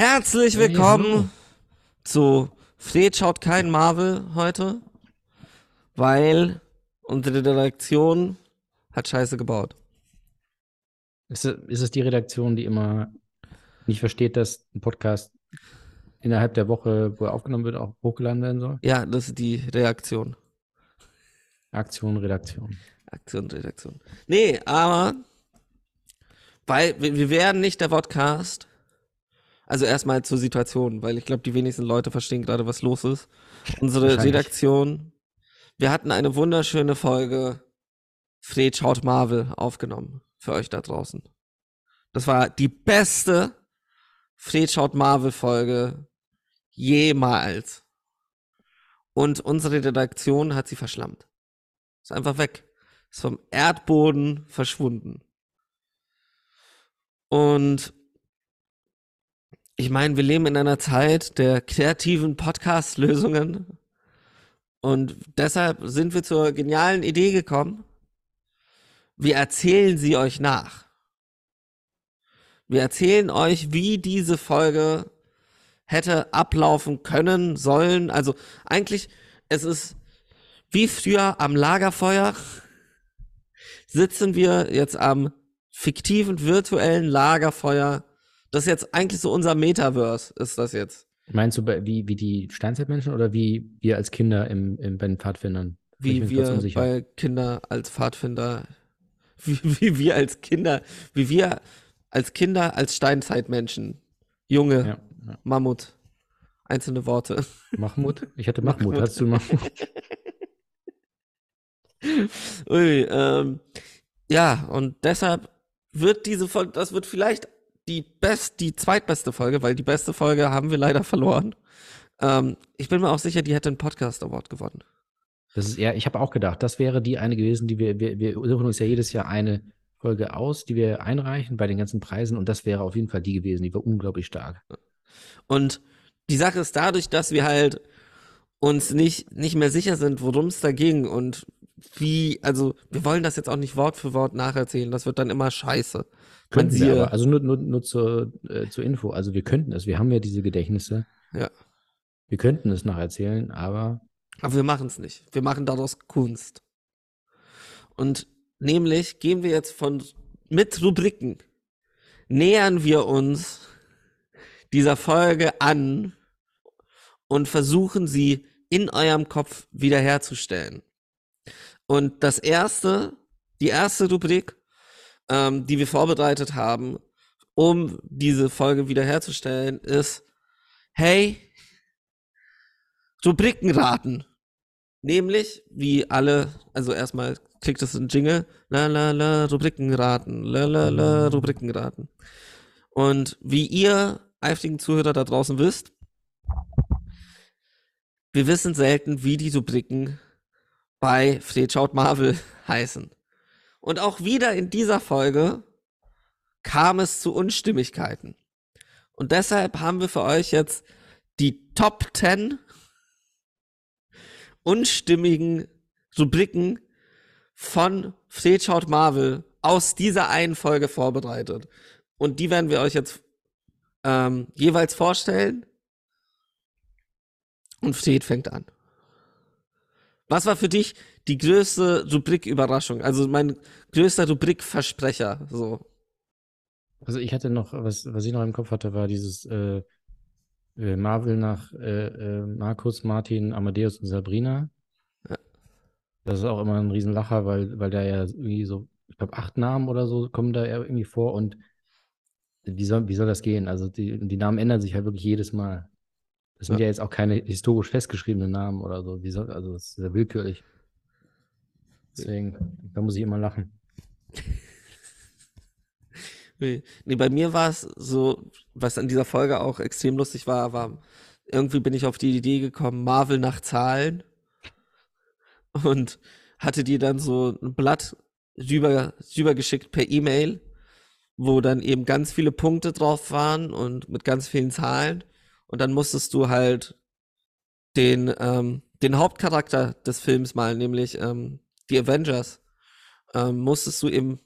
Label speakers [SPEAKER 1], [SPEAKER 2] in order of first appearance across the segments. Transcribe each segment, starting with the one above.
[SPEAKER 1] Herzlich willkommen zu Fred schaut kein Marvel heute, weil unsere Redaktion hat Scheiße gebaut.
[SPEAKER 2] Ist es, ist es die Redaktion, die immer nicht versteht, dass ein Podcast innerhalb der Woche, wo er aufgenommen wird, auch hochgeladen werden soll?
[SPEAKER 1] Ja, das ist die Reaktion.
[SPEAKER 2] Aktion, Redaktion.
[SPEAKER 1] Aktion, Redaktion. Nee, aber weil wir, wir werden nicht der Podcast. Also erstmal zur Situation, weil ich glaube, die wenigsten Leute verstehen gerade, was los ist. Unsere. Redaktion, wir hatten eine wunderschöne Folge Fred schaut Marvel aufgenommen für euch da draußen. Das war die beste Fred schaut Marvel Folge jemals. Und unsere Redaktion hat sie verschlammt. Ist einfach weg. Ist vom Erdboden verschwunden. Und ich meine, wir leben in einer Zeit der kreativen Podcast-Lösungen. Und deshalb sind wir zur genialen Idee gekommen. Wir erzählen sie euch nach. Wir erzählen euch, wie diese Folge hätte ablaufen können, sollen. Also eigentlich, es ist wie früher am Lagerfeuer sitzen wir jetzt am fiktiven virtuellen Lagerfeuer. Das ist jetzt eigentlich so unser Metaverse, ist das jetzt.
[SPEAKER 2] Meinst du wie, wie die Steinzeitmenschen oder wie wir als Kinder im, im, bei den Pfadfindern?
[SPEAKER 1] Wie wir bei Kinder als Pfadfinder, wie, wie wir als Kinder, wie wir als Kinder als Steinzeitmenschen, Junge,
[SPEAKER 2] Ja, ja.
[SPEAKER 1] Mammut, einzelne Worte.
[SPEAKER 2] Mahmoud? Ich hatte. Mahmoud. Hast du Mahmoud?
[SPEAKER 1] Ui, ähm, ja, und deshalb wird diese Folge, das wird vielleicht die best, die zweitbeste Folge, weil die beste Folge haben wir leider verloren. Ähm, ich bin mir auch sicher, die hätte einen Podcast Award gewonnen.
[SPEAKER 2] Das ist eher, ich habe auch gedacht, das wäre die eine gewesen, die wir, wir, wir suchen uns ja jedes Jahr eine Folge aus, die wir einreichen bei den ganzen Preisen und das wäre auf jeden Fall die gewesen, die war unglaublich stark.
[SPEAKER 1] Und die Sache ist dadurch, dass wir halt uns nicht, nicht mehr sicher sind, worum es da ging und wie, also wir wollen das jetzt auch nicht Wort für Wort nacherzählen, das wird dann immer scheiße.
[SPEAKER 2] Könnten wir aber, also nur, nur, nur zur, äh, zur Info, also wir könnten es, wir haben ja diese Gedächtnisse.
[SPEAKER 1] Ja.
[SPEAKER 2] Wir könnten es nacherzählen, aber
[SPEAKER 1] aber wir machen es nicht. Wir machen daraus Kunst. Und nämlich gehen wir jetzt von mit Rubriken nähern wir uns dieser Folge an und versuchen sie in eurem Kopf wiederherzustellen. Und das erste, die erste Rubrik, ähm, die wir vorbereitet haben, um diese Folge wiederherzustellen, ist, hey, Rubrikenraten. Nämlich, wie alle, also erstmal kriegt es ein Jingle, la la la, Rubrikenraten, la la la, Rubrikenraten. Und wie ihr eifrigen Zuhörer da draußen wisst, wir wissen selten, wie die Rubriken bei Fred schaut Marvel heißen. Und auch wieder in dieser Folge kam es zu Unstimmigkeiten. Und deshalb haben wir für euch jetzt die Top 10 unstimmigen Rubriken von Fred schaut Marvel aus dieser einen Folge vorbereitet. Und die werden wir euch jetzt ähm, jeweils vorstellen. Und Fred fängt an. Was war für dich die größte Rubrik-Überraschung? Also mein größter Rubrik-Versprecher, so.
[SPEAKER 2] Also ich hatte noch, was, was ich noch im Kopf hatte, war dieses äh, äh, Marvel nach äh, äh, Markus, Martin, Amadeus und Sabrina.
[SPEAKER 1] Ja.
[SPEAKER 2] Das ist auch immer ein Riesenlacher, weil, weil da ja irgendwie so, ich glaube, acht Namen oder so kommen da ja irgendwie vor und wie soll, wie soll das gehen? Also die, die Namen ändern sich halt wirklich jedes Mal. Das sind
[SPEAKER 1] Ja.
[SPEAKER 2] ja, jetzt auch keine historisch festgeschriebenen Namen oder so. Soll, also das ist sehr willkürlich. Deswegen, da muss ich immer lachen.
[SPEAKER 1] Nee, bei mir war es so, was an dieser Folge auch extrem lustig war, war, irgendwie bin ich auf die Idee gekommen, Marvel nach Zahlen. Und hatte die dann so ein Blatt rüber, rübergeschickt per E-Mail, wo dann eben ganz viele Punkte drauf waren und mit ganz vielen Zahlen. Und dann musstest du halt den, ähm, den Hauptcharakter des Films malen, nämlich ähm, die Avengers, ähm, musstest du eben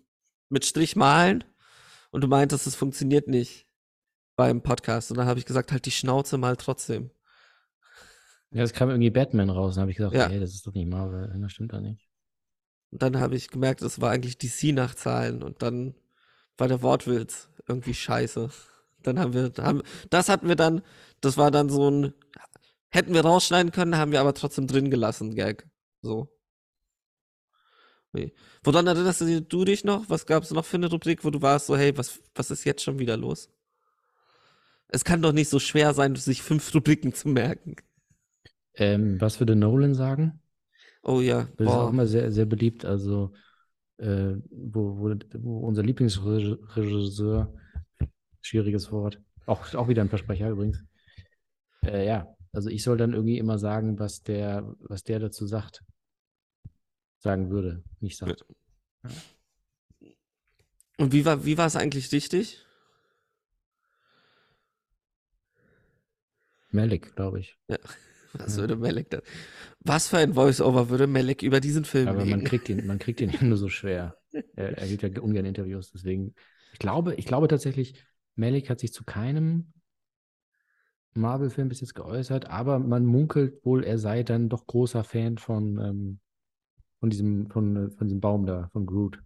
[SPEAKER 1] mit Strich malen und du meintest, es funktioniert nicht. beim Podcast. Und dann habe ich gesagt, halt die Schnauze mal trotzdem.
[SPEAKER 2] Ja, es kam irgendwie Batman raus. Dann habe ich gesagt,
[SPEAKER 1] Ja.
[SPEAKER 2] ey, das ist doch nicht Marvel. Das stimmt doch nicht.
[SPEAKER 1] Und dann habe ich gemerkt, es war eigentlich DC nach Zahlen. Und dann war der Wortwitz irgendwie scheiße. Dann haben wir, haben, das hatten wir dann, das war dann so ein, hätten wir rausschneiden können, haben wir aber trotzdem drin gelassen, Gag. So. Nee. Woran erinnerst du du dich noch? Was gab es noch für eine Rubrik, wo du warst so, hey, was, was ist jetzt schon wieder los? Es kann doch nicht so schwer sein, sich fünf Rubriken zu merken.
[SPEAKER 2] Ähm, was würde Nolan sagen?
[SPEAKER 1] Oh ja,
[SPEAKER 2] Das ist auch
[SPEAKER 1] boah.
[SPEAKER 2] immer sehr, sehr beliebt. Also, äh, wo, wo, wo unser Lieblingsregisseur, schwieriges Wort, auch, auch wieder ein Versprecher übrigens. Äh, ja, also ich soll dann irgendwie immer sagen, was der, was der dazu sagt. Sagen würde, nicht sagt.
[SPEAKER 1] Und wie war, wie war es eigentlich richtig?
[SPEAKER 2] Malik, glaube ich.
[SPEAKER 1] Was
[SPEAKER 2] Ja.
[SPEAKER 1] würde Melek da? Was für ein Voice-Over würde Melek über diesen Film
[SPEAKER 2] Aber man kriegt ihn, man kriegt ihn nur so schwer. Er, er gibt ja ungern Interviews, deswegen. Ich glaube, ich glaube tatsächlich, Malik hat sich zu keinem Marvel-Film bis jetzt geäußert, aber man munkelt wohl, er sei dann doch großer Fan von, ähm, von diesem, von, äh, von diesem Baum da, von Groot.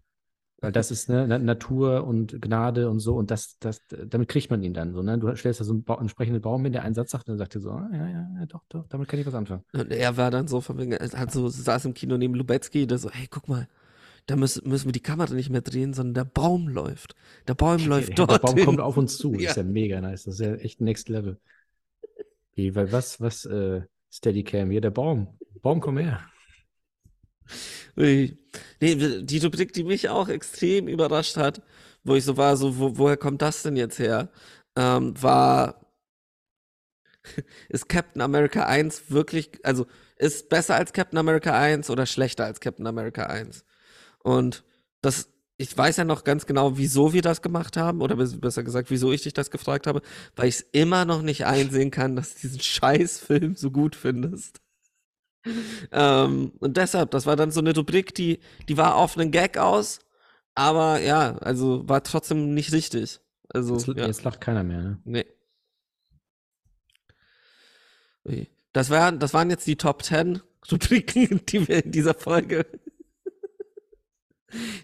[SPEAKER 2] Weil das ist ne, Na- Natur und Gnade und so, und das, das, damit kriegt man ihn dann so. Ne? Du stellst da so einen ba entsprechenden Baum hin, der einen Satz sagt, und dann sagt er so, ah, ja, ja, ja, doch, doch, damit kann ich was anfangen.
[SPEAKER 1] Und er war dann so von wegen, hat so, saß im Kino neben Lubetzky, der so, hey, guck mal, da müssen, müssen wir die Kamera nicht mehr drehen, sondern der Baum läuft. Der Baum läuft
[SPEAKER 2] Der
[SPEAKER 1] dort.
[SPEAKER 2] Baum kommt auf uns zu. Das
[SPEAKER 1] Ja.
[SPEAKER 2] ist ja mega nice. Das ist ja echt Next Level. Okay, weil was, was, äh, Steadicam? Hier, der Baum. Baum, komm her.
[SPEAKER 1] Nee, die Rubrik, die mich auch extrem überrascht hat, wo ich so war, so, wo, woher kommt das denn jetzt her? Ähm, war, ist Captain America 1 wirklich, also ist besser als Captain America 1 oder schlechter als Captain America 1? Und das, ich weiß ja noch ganz genau, wieso wir das gemacht haben, oder bes- besser gesagt, wieso ich dich das gefragt habe, weil ich es immer noch nicht einsehen kann, dass du diesen Scheißfilm so gut findest. Ähm, und deshalb, das war dann so eine Rubrik, die, die war auf einen Gag aus, aber ja, also war trotzdem nicht richtig. Also,
[SPEAKER 2] Jetzt,
[SPEAKER 1] ja,
[SPEAKER 2] jetzt lacht keiner mehr, ne?
[SPEAKER 1] nee. Ui. Das, war, das waren jetzt die Top 10 Rubriken, die wir in dieser Folge.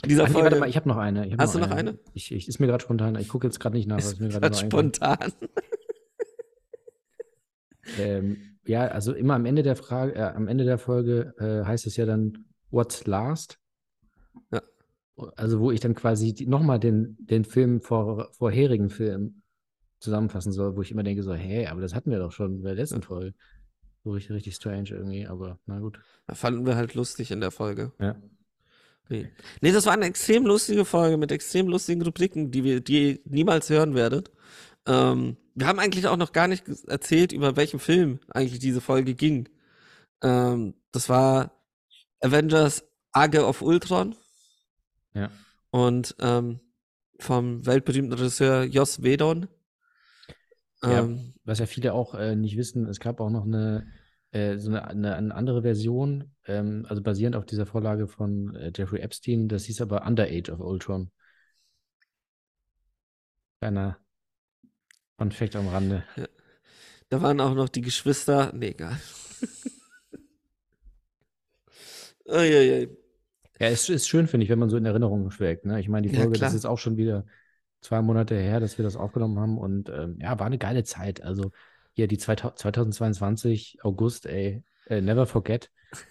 [SPEAKER 1] In dieser
[SPEAKER 2] Ach nee,
[SPEAKER 1] Folge.
[SPEAKER 2] warte mal, ich habe noch eine. Hab
[SPEAKER 1] Hast du noch eine?
[SPEAKER 2] Ich, ich, ist mir gerade spontan. Ich gucke jetzt gerade nicht nach, was
[SPEAKER 1] ist
[SPEAKER 2] mir gerade noch
[SPEAKER 1] spontan.
[SPEAKER 2] Ähm, ja, also immer am Ende der Frage, äh, am Ende der Folge äh, heißt es ja dann What's last?
[SPEAKER 1] Ja.
[SPEAKER 2] Also wo ich dann quasi nochmal den, den Film vor vorherigen Film zusammenfassen soll, wo ich immer denke so, hä, aber das hatten wir doch schon bei der letzten Folge. So richtig, richtig strange irgendwie, aber na gut.
[SPEAKER 1] Das fanden wir halt lustig in der Folge.
[SPEAKER 2] Ja.
[SPEAKER 1] Nee. nee, das war eine extrem lustige Folge mit extrem lustigen Rubriken, die wir, die ihr niemals hören werdet. Ähm, wir haben eigentlich auch noch gar nicht erzählt, über welchen Film eigentlich diese Folge ging. Ähm, das war Avengers Age of Ultron
[SPEAKER 2] Ja.
[SPEAKER 1] und ähm, vom weltberühmten Regisseur Joss Whedon.
[SPEAKER 2] Ja.
[SPEAKER 1] Ähm,
[SPEAKER 2] Was ja viele auch äh, nicht wissen, es gab auch noch eine, äh, so eine, eine, eine andere Version, ähm, also basierend auf dieser Vorlage von äh, Jeffrey Epstein, das hieß aber Under Age of Ultron. Kleiner Fun Fact am Rande.
[SPEAKER 1] Da waren auch noch die Geschwister. Nee, egal. Uiuiui.
[SPEAKER 2] Ja, es ist schön, finde ich, wenn man so in Erinnerung schwelgt. Ne? Ich meine, die
[SPEAKER 1] Ja,
[SPEAKER 2] Folge, das
[SPEAKER 1] klar.
[SPEAKER 2] ist jetzt auch schon wieder zwei Monate her, dass wir das aufgenommen haben und ähm, ja, war eine geile Zeit. Also hier die 2000 2022, August, ey, äh, never forget.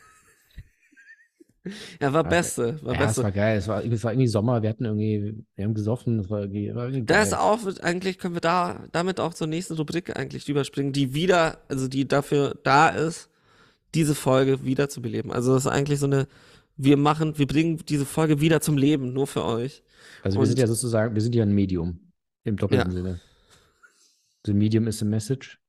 [SPEAKER 1] Ja, war
[SPEAKER 2] Ja,
[SPEAKER 1] Beste. War
[SPEAKER 2] ja, es
[SPEAKER 1] Beste.
[SPEAKER 2] war geil. Es war, es war irgendwie Sommer, wir hatten irgendwie, wir haben gesoffen, es war irgendwie, war irgendwie
[SPEAKER 1] Da
[SPEAKER 2] geil.
[SPEAKER 1] ist auch, eigentlich können wir da damit auch zur nächsten Rubrik eigentlich überspringen, die wieder, also die dafür da ist, diese Folge wieder zu beleben. Also das ist eigentlich so eine, wir machen, wir bringen diese Folge wieder zum Leben, nur für euch.
[SPEAKER 2] Also wir
[SPEAKER 1] und-
[SPEAKER 2] sind ja sozusagen, wir sind ja ein Medium im doppelten
[SPEAKER 1] Ja.
[SPEAKER 2] Sinne. The Medium is a message.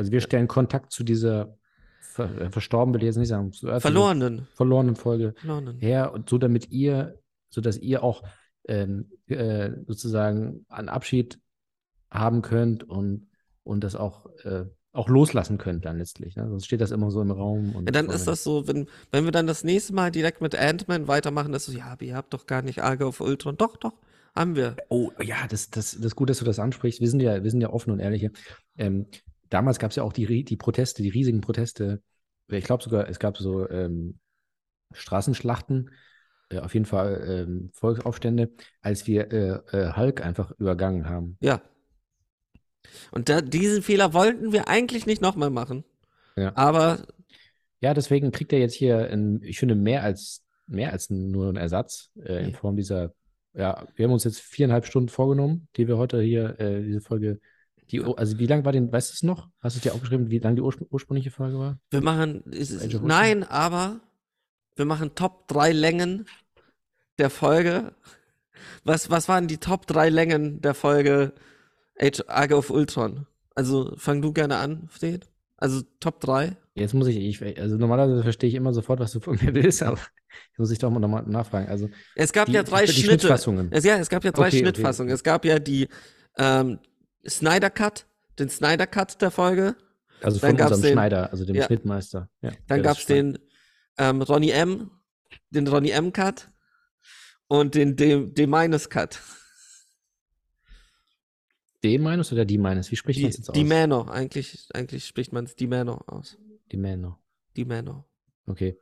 [SPEAKER 2] Also wir stellen Kontakt zu dieser ver äh, verstorben, will ich jetzt nicht sagen,
[SPEAKER 1] Verlorenen.
[SPEAKER 2] verlorenen Folge
[SPEAKER 1] Verlorenen.
[SPEAKER 2] her und so damit ihr, so dass ihr auch ähm, äh, sozusagen einen Abschied haben könnt und, und das auch, äh, auch loslassen könnt dann letztlich. Ne? Sonst steht das immer so im Raum. Und
[SPEAKER 1] Ja, dann ist das so, wenn, wenn wir dann das nächste Mal direkt mit Ant-Man weitermachen, das ist so, ja, aber ihr habt doch gar nicht Arge auf Ultron. Doch, doch, Haben wir.
[SPEAKER 2] Oh, ja, das, das, das ist gut, dass du das ansprichst. Wir sind ja, wir sind ja offen und ehrlich. hier. Ähm, damals gab es ja auch die, die Proteste, die riesigen Proteste. Ich glaube sogar, es gab so ähm, Straßenschlachten, äh, auf jeden Fall ähm, Volksaufstände, als wir äh, äh, Hulk einfach übergangen haben.
[SPEAKER 1] Ja. Und da, diesen Fehler wollten wir eigentlich nicht nochmal machen.
[SPEAKER 2] Ja.
[SPEAKER 1] Aber
[SPEAKER 2] Ja, deswegen kriegt er jetzt hier, ein, ich finde, mehr als, mehr als nur einen Ersatz äh, in. Form dieser, ja, wir haben uns jetzt viereinhalb Stunden vorgenommen, die wir heute hier, äh, diese Folge, die, also wie lang war denn, weißt du es noch? Hast du es dir aufgeschrieben, wie lang die urspr ursprüngliche Folge war?
[SPEAKER 1] wir machen. Ist,
[SPEAKER 2] Ultron?
[SPEAKER 1] nein, aber wir machen Top 3 Längen der Folge. Was, was waren die Top 3 Längen der Folge Age, Age of Ultron? Also fang du gerne an, Fred. Also Top 3.
[SPEAKER 2] Jetzt muss ich, ich, also normalerweise verstehe ich immer sofort, was du von mir willst, aber jetzt muss ich doch mal nochmal nachfragen. Also,
[SPEAKER 1] Es gab
[SPEAKER 2] die,
[SPEAKER 1] ja drei Schnitte.
[SPEAKER 2] Schnittfassungen.
[SPEAKER 1] Es, ja, es gab ja drei
[SPEAKER 2] Okay, okay.
[SPEAKER 1] Schnittfassungen. Es gab ja die ähm, Snyder Cut, den Snyder Cut der Folge.
[SPEAKER 2] Also
[SPEAKER 1] dann
[SPEAKER 2] von
[SPEAKER 1] gab's
[SPEAKER 2] unserem
[SPEAKER 1] den-
[SPEAKER 2] Schneider, also dem
[SPEAKER 1] Ja.
[SPEAKER 2] Schnittmeister. Ja,
[SPEAKER 1] Dann
[SPEAKER 2] das
[SPEAKER 1] gab's den ähm, Ronny M, den Ronny M Cut und den D, D Minus Cut.
[SPEAKER 2] Den meinst oder die meines? Wie spricht man es jetzt aus?
[SPEAKER 1] Mano, eigentlich, eigentlich spricht man es die Mano aus.
[SPEAKER 2] Die Männer.
[SPEAKER 1] Die Mano.
[SPEAKER 2] Okay.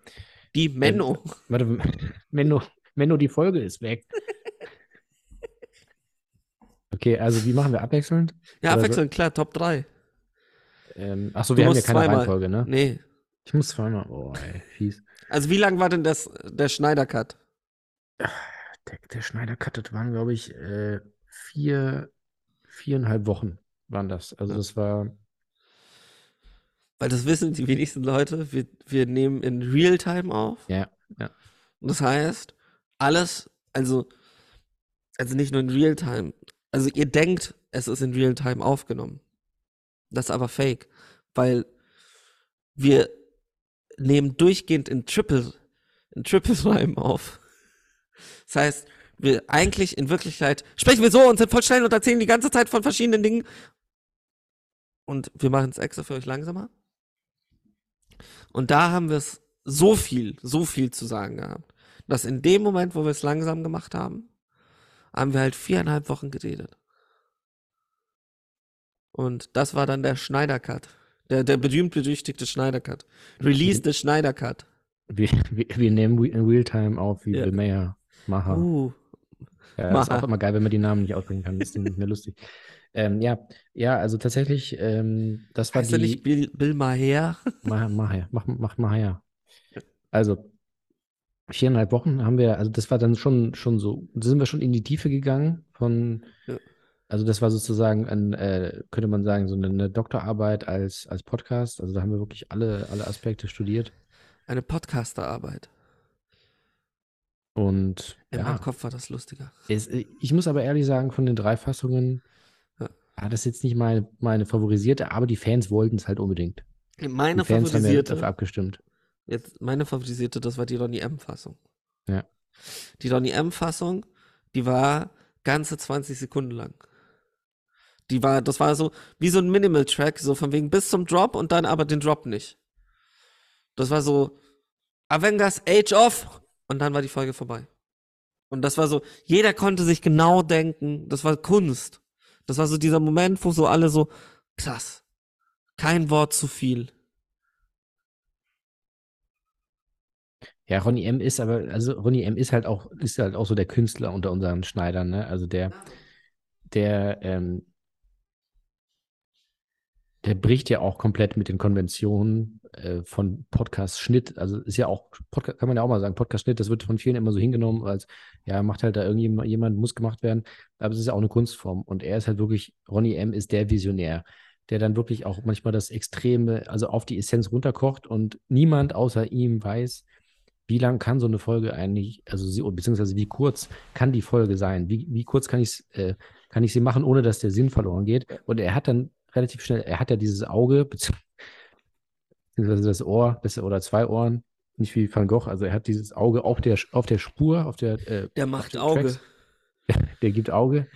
[SPEAKER 1] Die Menno.
[SPEAKER 2] Warte, Menno, Menno, die Folge ist weg. Okay, also wie machen wir abwechselnd?
[SPEAKER 1] ja,
[SPEAKER 2] oder so-
[SPEAKER 1] abwechselnd, klar, Top 3.
[SPEAKER 2] Ähm, achso, wir haben ja keine
[SPEAKER 1] zweimal.
[SPEAKER 2] Reihenfolge, ne?
[SPEAKER 1] Nee.
[SPEAKER 2] Ich muss zweimal. Oh, ey, fies.
[SPEAKER 1] Also wie lang war denn das, der Schneider Cut?
[SPEAKER 2] Der, der Schneider cuttet waren, glaube ich, äh, vier, viereinhalb Wochen waren das. Also das war,
[SPEAKER 1] Weil das wissen die wenigsten Leute. Wir, wir nehmen in Realtime auf.
[SPEAKER 2] ja, ja.
[SPEAKER 1] Und das heißt, alles, also, also nicht nur in Realtime. Also ihr denkt, es ist in Realtime aufgenommen. Das ist aber fake, weil wir nehmen durchgehend in Triple, in Triple Time auf. Das heißt, wir eigentlich in Wirklichkeit sprechen wir so und sind voll schnell und erzählen die ganze Zeit von verschiedenen Dingen. Und wir machen es extra für euch langsamer. Und da haben wir es so viel, so viel zu sagen gehabt, dass in dem Moment, wo wir es langsam gemacht haben, haben wir halt viereinhalb Wochen geredet. Und das war dann der Schneider-Cut. Der, der berühmt-berüchtigte Schneider-Cut. Release des Schneider-Cut.
[SPEAKER 2] Wir, wir, wir nehmen in Realtime auf wie
[SPEAKER 1] Ja.
[SPEAKER 2] Bill Mayer. Maha.
[SPEAKER 1] Uh,
[SPEAKER 2] Ja, ist
[SPEAKER 1] Maha.
[SPEAKER 2] auch immer geil, wenn man die Namen nicht aussprechen kann. Das ist nicht mehr lustig. Ähm, ja, ja, also tatsächlich, ähm, das war
[SPEAKER 1] heißt
[SPEAKER 2] die.
[SPEAKER 1] nicht Bill, Bill Maher?
[SPEAKER 2] Mach, mach her, mach, mach mal her. Also, viereinhalb Wochen haben wir, also das war dann schon, schon so, sind wir schon in die Tiefe gegangen von,
[SPEAKER 1] Ja.
[SPEAKER 2] also das war sozusagen ein, äh, könnte man sagen, so eine, eine Doktorarbeit als, als Podcast. Also da haben wir wirklich alle, alle Aspekte studiert.
[SPEAKER 1] Eine Podcasterarbeit.
[SPEAKER 2] Und
[SPEAKER 1] In
[SPEAKER 2] ja,
[SPEAKER 1] meinem Kopf war das lustiger.
[SPEAKER 2] es, ich muss aber ehrlich sagen, von den drei Fassungen
[SPEAKER 1] Ja.
[SPEAKER 2] war das jetzt nicht meine, meine favorisierte, aber die Fans wollten es halt unbedingt.
[SPEAKER 1] Meine
[SPEAKER 2] die Fans haben ja
[SPEAKER 1] favorisierte,
[SPEAKER 2] dafür abgestimmt.
[SPEAKER 1] Jetzt meine favorisierte, das war die Ronny M-Fassung.
[SPEAKER 2] Ja.
[SPEAKER 1] Die Ronny M-Fassung, die war ganze 20 Sekunden lang. Die war, das war so wie so ein Minimal-Track, so von wegen bis zum Drop und dann aber den Drop nicht. Das war so Avengers Age of und dann war die Folge vorbei. Und das war so, jeder konnte sich genau denken, das war Kunst. Das war so dieser Moment, wo so alle so, krass, kein Wort zu viel.
[SPEAKER 2] Ja, Ronny M. ist aber, also Ronny M. ist halt auch, ist halt auch so der Künstler unter unseren Schneidern, ne? Also der, der, ähm, der bricht ja auch komplett mit den Konventionen äh, von Podcast-Schnitt. Also ist ja auch, Podca kann man ja auch mal sagen, Podcast-Schnitt, das wird von vielen immer so hingenommen, als ja, macht halt da irgendjemand, jemand muss gemacht werden. Aber es ist ja auch eine Kunstform. Und er ist halt wirklich, Ronny M. ist der Visionär, der dann wirklich auch manchmal das Extreme, also auf die Essenz runterkocht und niemand außer ihm weiß, wie lang kann so eine Folge eigentlich, also beziehungsweise wie kurz kann die Folge sein? Wie, wie kurz kann ich äh, kann ich sie machen, ohne dass der Sinn verloren geht? Und er hat dann relativ schnell, er hat ja dieses Auge, bezieh- beziehungsweise das Ohr, das, oder zwei Ohren, nicht wie Van Gogh, also er hat dieses Auge auf der, auf der Spur, auf der, äh,
[SPEAKER 1] Der macht Auge.
[SPEAKER 2] Tracks. Der gibt Auge.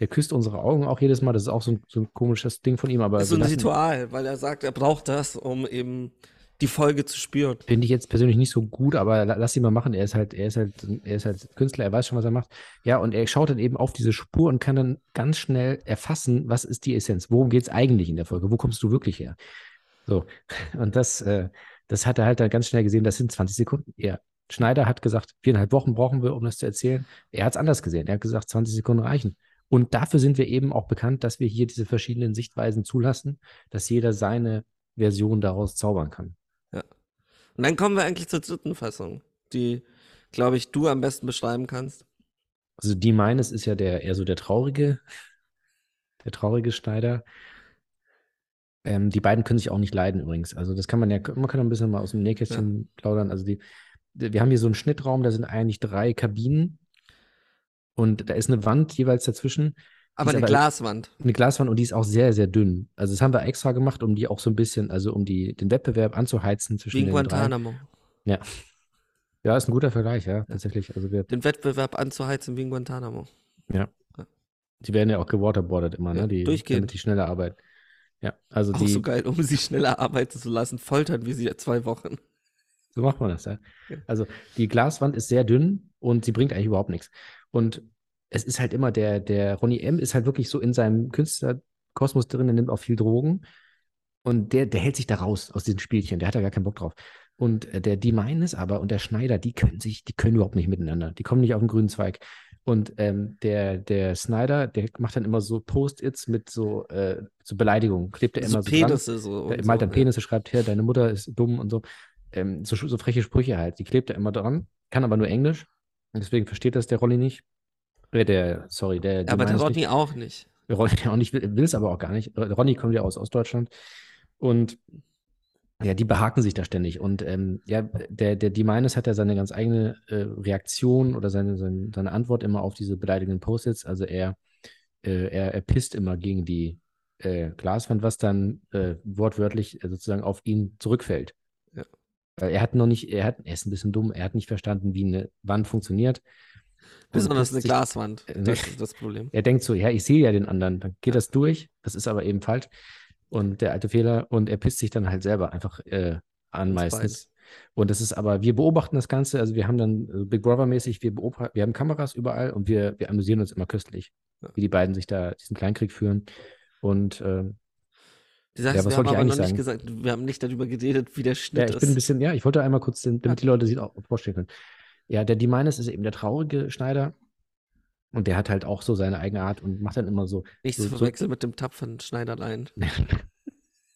[SPEAKER 2] Der küsst unsere Augen auch jedes Mal. Das ist auch so ein, so ein komisches Ding von ihm, aber
[SPEAKER 1] ist so ein
[SPEAKER 2] lassen-
[SPEAKER 1] Ritual, weil er sagt, er braucht das, um eben die Folge zu spüren.
[SPEAKER 2] Finde ich jetzt persönlich nicht so gut, aber la- lass ihn mal machen. Er ist halt, er ist halt, er ist halt Künstler, er weiß schon, was er macht. Ja, und er schaut dann eben auf diese Spur und kann dann ganz schnell erfassen, was ist die Essenz? Worum geht es eigentlich in der Folge? Wo kommst du wirklich her? So. Und das, äh, das hat er halt dann ganz schnell gesehen, das sind 20 Sekunden. Er, Schneider hat gesagt, viereinhalb Wochen brauchen wir, um das zu erzählen. Er hat es anders gesehen. Er hat gesagt, 20 Sekunden reichen. Und dafür sind wir eben auch bekannt, dass wir hier diese verschiedenen Sichtweisen zulassen, dass jeder seine Version daraus zaubern kann.
[SPEAKER 1] Und dann kommen wir eigentlich zur dritten Fassung, die, glaube ich, du am besten beschreiben kannst.
[SPEAKER 2] Also die meines ist ja der eher so der traurige, der traurige Schneider. Ähm, die beiden können sich auch nicht leiden übrigens. Also das kann man ja, man kann ein bisschen mal aus dem Nähkästchen plaudern. Also die- wir haben hier so einen Schnittraum, da sind eigentlich drei Kabinen und da ist eine Wand jeweils dazwischen,
[SPEAKER 1] Aber eine
[SPEAKER 2] aber-
[SPEAKER 1] Glaswand.
[SPEAKER 2] eine Glaswand und die ist auch sehr, sehr dünn. Also das haben wir extra gemacht, um die auch so ein bisschen, also um die, den Wettbewerb anzuheizen zwischen
[SPEAKER 1] Wie
[SPEAKER 2] den drei.
[SPEAKER 1] Guantanamo.
[SPEAKER 2] Ja, ist ein guter Vergleich, ja, tatsächlich. Also wir,
[SPEAKER 1] Den Wettbewerb anzuheizen wie in Guantanamo.
[SPEAKER 2] die werden ja auch gewaterboardet immer,
[SPEAKER 1] Ja,
[SPEAKER 2] ne? Die,
[SPEAKER 1] durchgehend.
[SPEAKER 2] damit die schneller arbeiten. Ja, also
[SPEAKER 1] Auch
[SPEAKER 2] die,
[SPEAKER 1] so geil, um sie schneller arbeiten zu lassen. Foltern wir sie zwei Wochen.
[SPEAKER 2] So macht man das, ja.
[SPEAKER 1] Ja.
[SPEAKER 2] Also die Glaswand ist sehr dünn und sie bringt eigentlich überhaupt nichts. Und es ist halt immer der, der Ronny M. ist halt wirklich so in seinem Künstlerkosmos drin, der nimmt auch viel Drogen. Und der, der hält sich da raus aus diesen Spielchen, der hat da gar keinen Bock drauf. Und äh, der Die Meines aber und der Schneider, die können sich, die können überhaupt nicht miteinander. Die kommen nicht auf den grünen Zweig. Und ähm, der, der Snyder, der macht dann immer so Post-its mit so, äh, so Beleidigungen, klebt er
[SPEAKER 1] So
[SPEAKER 2] immer so dran.
[SPEAKER 1] Penisse so.
[SPEAKER 2] Der malt
[SPEAKER 1] so,
[SPEAKER 2] dann Penisse, schreibt her, deine Mutter ist dumm und so. Ähm, so, so freche Sprüche halt. Die klebt er immer dran, kann aber nur Englisch. Und deswegen versteht das der Rolli nicht. Äh, der, sorry, der. Die
[SPEAKER 1] Aber der
[SPEAKER 2] meint's
[SPEAKER 1] Rodney auch nicht.
[SPEAKER 2] Nicht. Der Ronny auch nicht, will es aber auch gar nicht. Äh, Ronny kommt ja aus Ostdeutschland. Und ja, die behaken sich da ständig. Und ähm, ja, der, der Die Meines hat ja seine ganz eigene äh, Reaktion oder seine, seine, seine Antwort immer auf diese beleidigenden Post-its. Also er, äh, er, er pisst immer gegen die äh, Glaswand, was dann äh, wortwörtlich äh, sozusagen auf ihn zurückfällt.
[SPEAKER 1] Ja.
[SPEAKER 2] Weil er hat noch nicht, er hat, er ist ein bisschen dumm, er hat nicht verstanden, wie eine Wand funktioniert. Und
[SPEAKER 1] Besonders eine Glaswand.
[SPEAKER 2] Äh,
[SPEAKER 1] Das ist das Problem.
[SPEAKER 2] er denkt so, ja, ich sehe ja den anderen, dann geht das durch, das ist aber eben falsch. Und der alte Fehler, und er pisst sich dann halt selber einfach äh, an
[SPEAKER 1] Ins
[SPEAKER 2] meistens. Und das ist aber, wir beobachten das Ganze, also wir haben dann äh, Big Brother-mäßig, wir, beobachten- wir haben Kameras überall und wir, wir amüsieren uns immer köstlich,
[SPEAKER 1] Ja.
[SPEAKER 2] wie die beiden sich da diesen Kleinkrieg führen. Und ähm,
[SPEAKER 1] Die Sache
[SPEAKER 2] Ja,
[SPEAKER 1] ist,
[SPEAKER 2] was
[SPEAKER 1] wir haben aber noch
[SPEAKER 2] eigentlich
[SPEAKER 1] nicht gesagt, wir haben nicht darüber geredet, wie der
[SPEAKER 2] ja,
[SPEAKER 1] Schnitt
[SPEAKER 2] ich bin ein
[SPEAKER 1] ist.
[SPEAKER 2] bisschen, ja, ich wollte einmal kurz, den, damit die Leute sich auch vorstellen können. Ja, der Die Meines ist eben der traurige Schneider und der hat halt auch so seine eigene Art und macht dann immer so,
[SPEAKER 1] Nicht
[SPEAKER 2] so-
[SPEAKER 1] zu
[SPEAKER 2] so-
[SPEAKER 1] verwechseln mit dem tapferen Schneiderlein.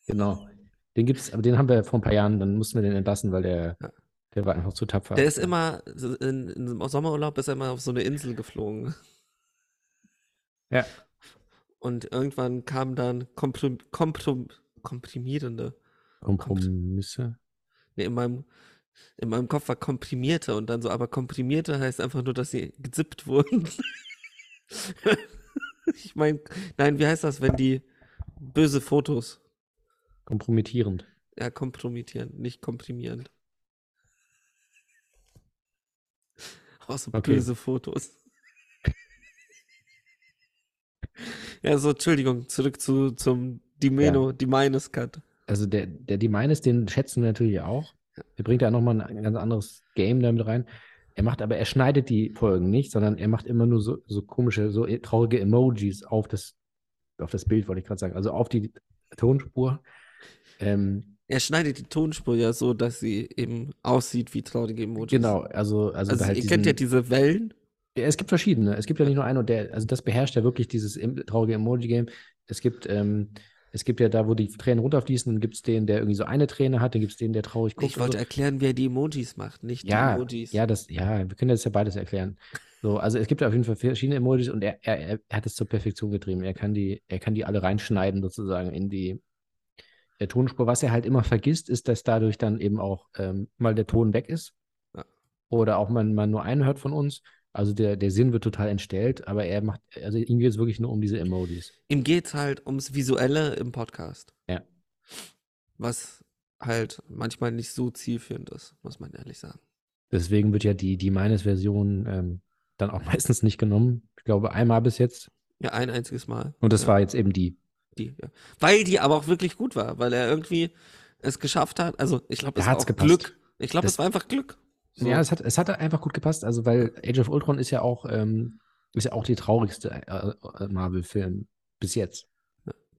[SPEAKER 2] Genau. Den gibt's, aber den haben wir vor ein paar Jahren, dann mussten wir den entlassen, weil der,
[SPEAKER 1] Ja.
[SPEAKER 2] der war einfach zu tapfer.
[SPEAKER 1] Der ist immer, in, im Sommerurlaub ist er immer auf so eine Insel geflogen.
[SPEAKER 2] Ja.
[SPEAKER 1] Und irgendwann kam dann komprim, komprim, komprimierende.
[SPEAKER 2] Kompromisse.
[SPEAKER 1] Nee, in meinem, in meinem Kopf war komprimierte und dann so, aber komprimierte heißt einfach nur, dass sie gezippt wurden. ich meine, nein, wie heißt das, wenn die böse Fotos,
[SPEAKER 2] Kompromittierend.
[SPEAKER 1] ja, kompromittieren, nicht komprimierend. Auch so
[SPEAKER 2] Okay.
[SPEAKER 1] böse Fotos. ja, so, Entschuldigung, zurück zu, zum Dimeno, die meines Cut.
[SPEAKER 2] Also der, der Die Meines, den schätzen wir natürlich auch. Der bringt da nochmal ein ganz anderes Game damit rein. Er macht aber, er schneidet die Folgen nicht, sondern er macht immer nur so, so komische, so e- traurige Emojis auf das, auf das Bild, wollte ich gerade sagen. Also auf die Tonspur. Ähm,
[SPEAKER 1] Er schneidet die Tonspur ja so, dass sie eben aussieht wie traurige Emojis.
[SPEAKER 2] genau, also, also,
[SPEAKER 1] Also,
[SPEAKER 2] halt
[SPEAKER 1] ihr kennt ja
[SPEAKER 2] diesen-
[SPEAKER 1] diese Wellen.
[SPEAKER 2] Ja, es gibt verschiedene. Es gibt ja nicht nur einen und der, also das beherrscht ja wirklich dieses traurige Emoji-Game. Es gibt, ähm, es gibt ja da, wo die Tränen runterfließen, dann gibt es den, der irgendwie so eine Träne hat, dann gibt es den, der traurig guckt.
[SPEAKER 1] Ich wollte
[SPEAKER 2] so.
[SPEAKER 1] erklären, wie er die Emojis macht, nicht
[SPEAKER 2] ja,
[SPEAKER 1] die Emojis.
[SPEAKER 2] ja, das, ja, wir können das ja beides erklären. So, also es gibt auf jeden Fall verschiedene Emojis und er, er, er hat es zur Perfektion getrieben. Er kann die, er kann die alle reinschneiden sozusagen in die der Tonspur. Was er halt immer vergisst, ist, dass dadurch dann eben auch ähm, mal der Ton weg ist.
[SPEAKER 1] Ja.
[SPEAKER 2] Oder auch man, man nur einen hört von uns. Also der, der Sinn wird total entstellt, aber er macht, also ihm geht es wirklich nur um diese Emojis.
[SPEAKER 1] Ihm geht es halt ums Visuelle im Podcast.
[SPEAKER 2] Ja.
[SPEAKER 1] Was halt manchmal nicht so zielführend ist, muss man ehrlich sagen.
[SPEAKER 2] Deswegen wird ja die, die Meines-Version ähm, dann auch meistens nicht genommen. Ich glaube, einmal bis jetzt.
[SPEAKER 1] Ja, ein einziges Mal.
[SPEAKER 2] Und das
[SPEAKER 1] ja,
[SPEAKER 2] war jetzt eben die.
[SPEAKER 1] die. Ja. Weil die aber auch wirklich gut war, weil er irgendwie es geschafft hat. Also ich glaube, es war auch
[SPEAKER 2] gepasst.
[SPEAKER 1] Glück. Ich glaube, es war einfach Glück. So.
[SPEAKER 2] Ja, es hat, es hat einfach gut gepasst, also weil Age of Ultron ist ja auch, ähm, ist ja auch die traurigste äh, äh, Marvel-Film bis jetzt.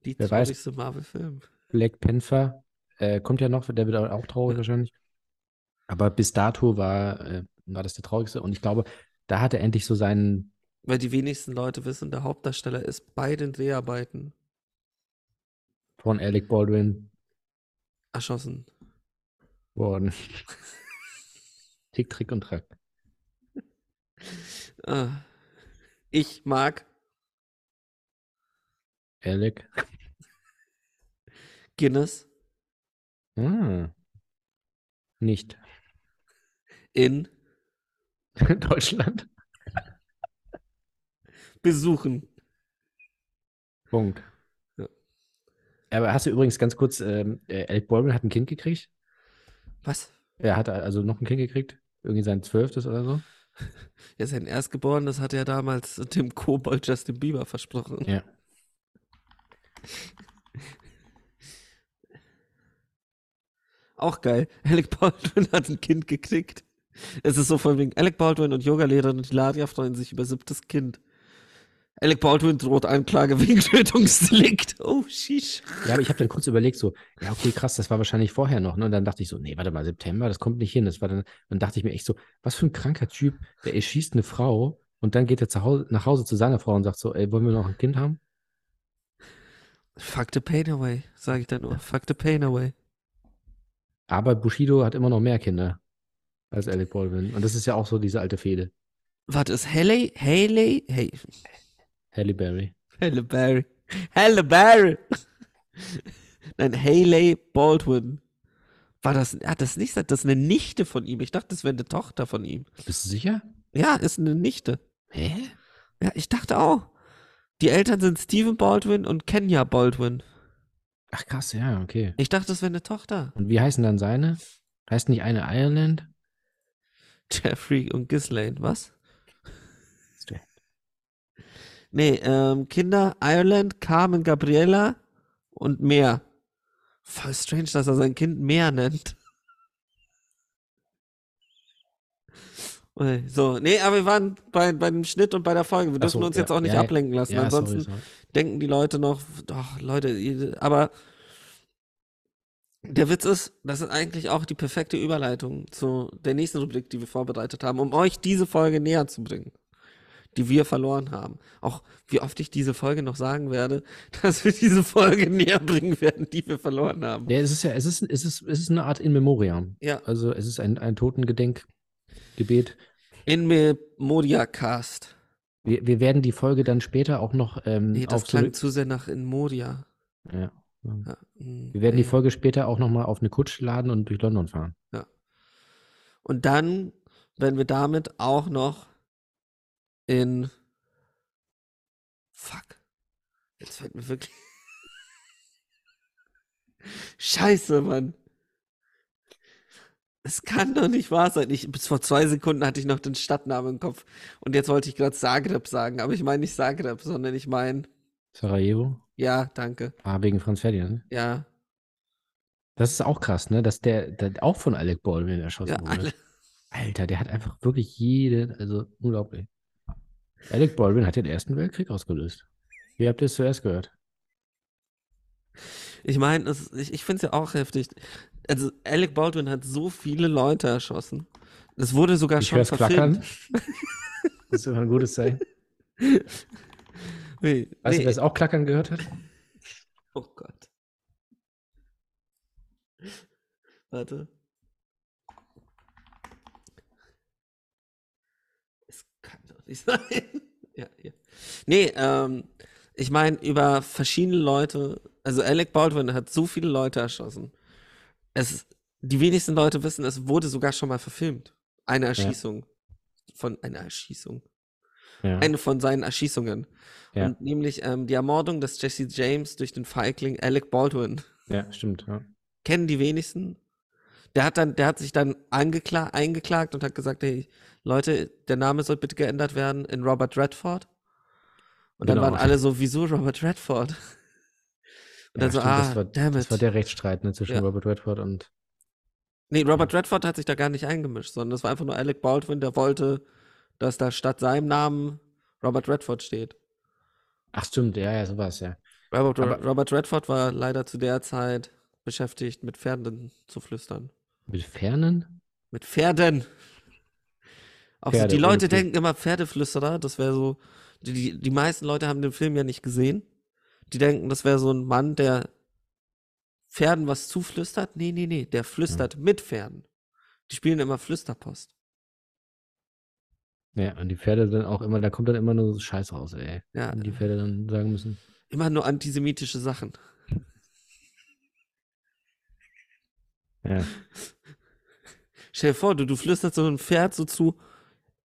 [SPEAKER 1] die
[SPEAKER 2] wer
[SPEAKER 1] traurigste Marvel-Film.
[SPEAKER 2] Black Panther äh, kommt ja noch, der wird auch traurig
[SPEAKER 1] Ja.
[SPEAKER 2] wahrscheinlich. Aber bis dato war, äh, war das der traurigste und ich glaube, da hat er endlich so seinen,
[SPEAKER 1] Weil die wenigsten Leute wissen, der Hauptdarsteller ist bei den Dreharbeiten
[SPEAKER 2] von Alec Baldwin
[SPEAKER 1] erschossen.
[SPEAKER 2] worden. Tick, Trick und Track.
[SPEAKER 1] Ah. Ich mag
[SPEAKER 2] Alec.
[SPEAKER 1] Guinness
[SPEAKER 2] Ah. Nicht.
[SPEAKER 1] in
[SPEAKER 2] Deutschland.
[SPEAKER 1] besuchen.
[SPEAKER 2] Punkt.
[SPEAKER 1] Ja.
[SPEAKER 2] Aber hast du übrigens ganz kurz, ähm, äh, Alec Baldwin hat ein Kind gekriegt?
[SPEAKER 1] Was?
[SPEAKER 2] Er hat also noch ein Kind gekriegt? Irgendwie sein zwölftes oder so?
[SPEAKER 1] Ja, sein Erstgeborenes hat er damals dem Kobold Justin Bieber versprochen.
[SPEAKER 2] Ja.
[SPEAKER 1] Auch geil. Alec Baldwin hat ein Kind gekriegt. Es ist so von wegen Alec Baldwin und Yogalehrerin und Hilaria freuen sich über siebtes Kind. Alec Baldwin droht Anklage wegen Tötungsdelikt. Oh, sheesh.
[SPEAKER 2] Ja, aber ich habe dann kurz überlegt, so, ja, okay, krass, das war wahrscheinlich vorher noch. Ne? Und dann dachte ich so, nee, warte mal, September, das kommt nicht hin. Das war dann, dann dachte ich mir echt so, was für ein kranker Typ, der erschießt eine Frau und dann geht er Hause, nach Hause zu seiner Frau und sagt so, ey, wollen wir noch ein Kind haben?
[SPEAKER 1] Fuck the pain away, sage ich dann nur. Fuck the pain away.
[SPEAKER 2] Aber Bushido hat immer noch mehr Kinder als Alec Baldwin. Und das ist ja auch so diese alte Fehde.
[SPEAKER 1] Was ist Haley? Haley? Hey,
[SPEAKER 2] Halle Berry.
[SPEAKER 1] Halle Berry. Halle Berry. Nein, Haley Baldwin. War das, hat das nicht, das ist eine Nichte von ihm. Ich dachte, das wäre eine Tochter von ihm.
[SPEAKER 2] Bist du sicher?
[SPEAKER 1] Ja, ist eine Nichte.
[SPEAKER 2] Hä?
[SPEAKER 1] Ja, ich dachte auch. Die Eltern sind Stephen Baldwin und Kenya Baldwin.
[SPEAKER 2] Ach krass, ja, okay.
[SPEAKER 1] Ich dachte, das wäre eine Tochter.
[SPEAKER 2] Und wie heißen dann seine? Heißt nicht eine Ireland?
[SPEAKER 1] Jeffrey und Ghislaine, was? Nee, ähm, Kinder, Ireland, Carmen, Gabriella und mehr. Voll strange, dass er sein Kind mehr nennt. So, nee, aber wir waren bei, bei dem Schnitt und bei der Folge. Wir dürfen
[SPEAKER 2] so,
[SPEAKER 1] uns
[SPEAKER 2] ja,
[SPEAKER 1] jetzt auch nicht
[SPEAKER 2] ja,
[SPEAKER 1] ablenken lassen.
[SPEAKER 2] Ja,
[SPEAKER 1] Ansonsten
[SPEAKER 2] sorry, sorry.
[SPEAKER 1] denken die Leute noch, doch, Leute, aber der Witz ist, das ist eigentlich auch die perfekte Überleitung zu der nächsten Rubrik, die wir vorbereitet haben, um euch diese Folge näher zu bringen, die wir verloren haben. Auch wie oft ich diese Folge noch sagen werde, dass wir diese Folge näher bringen werden, die wir verloren haben.
[SPEAKER 2] Ja, es ist ja, es ist, es ist, es ist eine Art In Memoriam.
[SPEAKER 1] Ja,
[SPEAKER 2] Also es ist ein, ein Totengedenkgebet.
[SPEAKER 1] in Memoria Cast.
[SPEAKER 2] Wir, wir werden die Folge dann später auch noch ähm,
[SPEAKER 1] Nee, das
[SPEAKER 2] so
[SPEAKER 1] klang zu sehr nach In Moria.
[SPEAKER 2] ja.
[SPEAKER 1] Ja, mm,
[SPEAKER 2] Wir werden die. Folge später auch noch mal auf eine Kutsche laden und durch London fahren.
[SPEAKER 1] Und dann werden wir damit auch noch in. Fuck. Jetzt fällt mir wirklich. Scheiße, Mann. Es kann doch nicht wahr sein. Ich, bis vor zwei Sekunden hatte ich noch den Stadtnamen im Kopf. Und jetzt wollte ich gerade Zagreb sagen. Aber ich meine nicht Zagreb, sondern ich meine.
[SPEAKER 2] Sarajevo.
[SPEAKER 1] Ja, danke.
[SPEAKER 2] Ah, wegen Franz Ferdinand.
[SPEAKER 1] Ja.
[SPEAKER 2] Das ist auch krass, ne? Dass der, der auch von Alec Baldwin erschossen
[SPEAKER 1] Ja,
[SPEAKER 2] wurde.
[SPEAKER 1] alle.
[SPEAKER 2] Alter, der hat einfach wirklich jede, also unglaublich. Alec Baldwin hat den Ersten Weltkrieg ausgelöst. Wie habt ihr es zuerst gehört?
[SPEAKER 1] Ich meine, ich, ich finde es ja auch heftig. Also, Alec Baldwin hat so viele Leute erschossen. Das wurde sogar
[SPEAKER 2] Ich
[SPEAKER 1] schon verfilmt.
[SPEAKER 2] klackern. Das ist immer ein gutes Zeichen.
[SPEAKER 1] Nee,
[SPEAKER 2] Weißt du,
[SPEAKER 1] nee.
[SPEAKER 2] wer es auch klackern gehört hat?
[SPEAKER 1] Oh Gott. Warte. Nicht sein. ja, ja. Nee, ähm, ich meine, über verschiedene Leute, also Alec Baldwin hat so viele Leute erschossen. Es, die wenigsten Leute wissen, es wurde sogar schon mal verfilmt. Eine Erschießung. Von einer Erschießung.
[SPEAKER 2] Ja.
[SPEAKER 1] Eine von seinen Erschießungen.
[SPEAKER 2] Ja.
[SPEAKER 1] Und nämlich ähm, die Ermordung des Jesse James durch den Feigling Alec Baldwin.
[SPEAKER 2] ja, stimmt. Ja.
[SPEAKER 1] Kennen die wenigsten. Der hat dann, der hat sich dann angekla eingeklagt und hat gesagt, hey, Leute, der Name soll bitte geändert werden in Robert Redford. Und dann
[SPEAKER 2] Genau.
[SPEAKER 1] waren alle so, wieso Robert Redford? Und dann so,
[SPEAKER 2] stimmt,
[SPEAKER 1] ah,
[SPEAKER 2] das, war,
[SPEAKER 1] damn
[SPEAKER 2] das
[SPEAKER 1] it.
[SPEAKER 2] war der Rechtsstreit ne, zwischen
[SPEAKER 1] Ja.
[SPEAKER 2] Robert Redford und.
[SPEAKER 1] Nee, Robert Redford hat sich da gar nicht eingemischt, sondern das war einfach nur Alec Baldwin, der wollte, dass da statt seinem Namen Robert Redford steht.
[SPEAKER 2] Ach, stimmt, ja, ja, sowas, ja.
[SPEAKER 1] Robert,
[SPEAKER 2] Aber-
[SPEAKER 1] Robert Redford war leider zu der Zeit beschäftigt, mit Pferden zu flüstern.
[SPEAKER 2] Mit Fernen?
[SPEAKER 1] Mit Pferden. Auch so,
[SPEAKER 2] Pferde
[SPEAKER 1] die Leute denken immer Pferdeflüsterer, das wäre so. Die, die, meisten Leute haben den Film ja nicht gesehen. Die denken, das wäre so ein Mann, der Pferden was zuflüstert. Nee, nee, nee, der flüstert mit Pferden. Die spielen immer Flüsterpost.
[SPEAKER 2] Ja, und die Pferde dann auch immer, da kommt dann immer nur so Scheiß raus, ey.
[SPEAKER 1] Ja.
[SPEAKER 2] Und die Pferde dann sagen müssen.
[SPEAKER 1] Immer nur antisemitische Sachen.
[SPEAKER 2] Ja.
[SPEAKER 1] Stell dir vor, du, du flüsterst so ein Pferd so zu,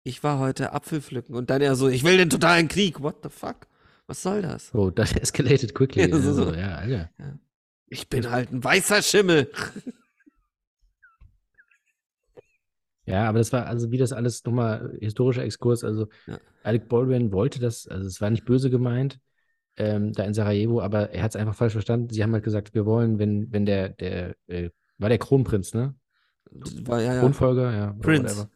[SPEAKER 1] ich war heute Apfel pflücken und dann ja so, ich will den totalen Krieg. What the fuck? Was soll das?
[SPEAKER 2] Oh, das escalated quickly.
[SPEAKER 1] Ja,
[SPEAKER 2] Ja,
[SPEAKER 1] so-
[SPEAKER 2] so, ja Alter.
[SPEAKER 1] Ich bin halt ein weißer Schimmel.
[SPEAKER 2] Ja, aber das war, also wie das alles nochmal historischer Exkurs, also
[SPEAKER 1] Ja.
[SPEAKER 2] Alec Baldwin wollte das, also es war nicht böse gemeint, ähm, da in Sarajevo, aber er hat es einfach falsch verstanden. Sie haben halt gesagt, wir wollen, wenn, wenn der, der, äh, war der Kronprinz, ne?
[SPEAKER 1] War ja, ja.
[SPEAKER 2] Thronfolger, ja. oder
[SPEAKER 1] Prince
[SPEAKER 2] whatever.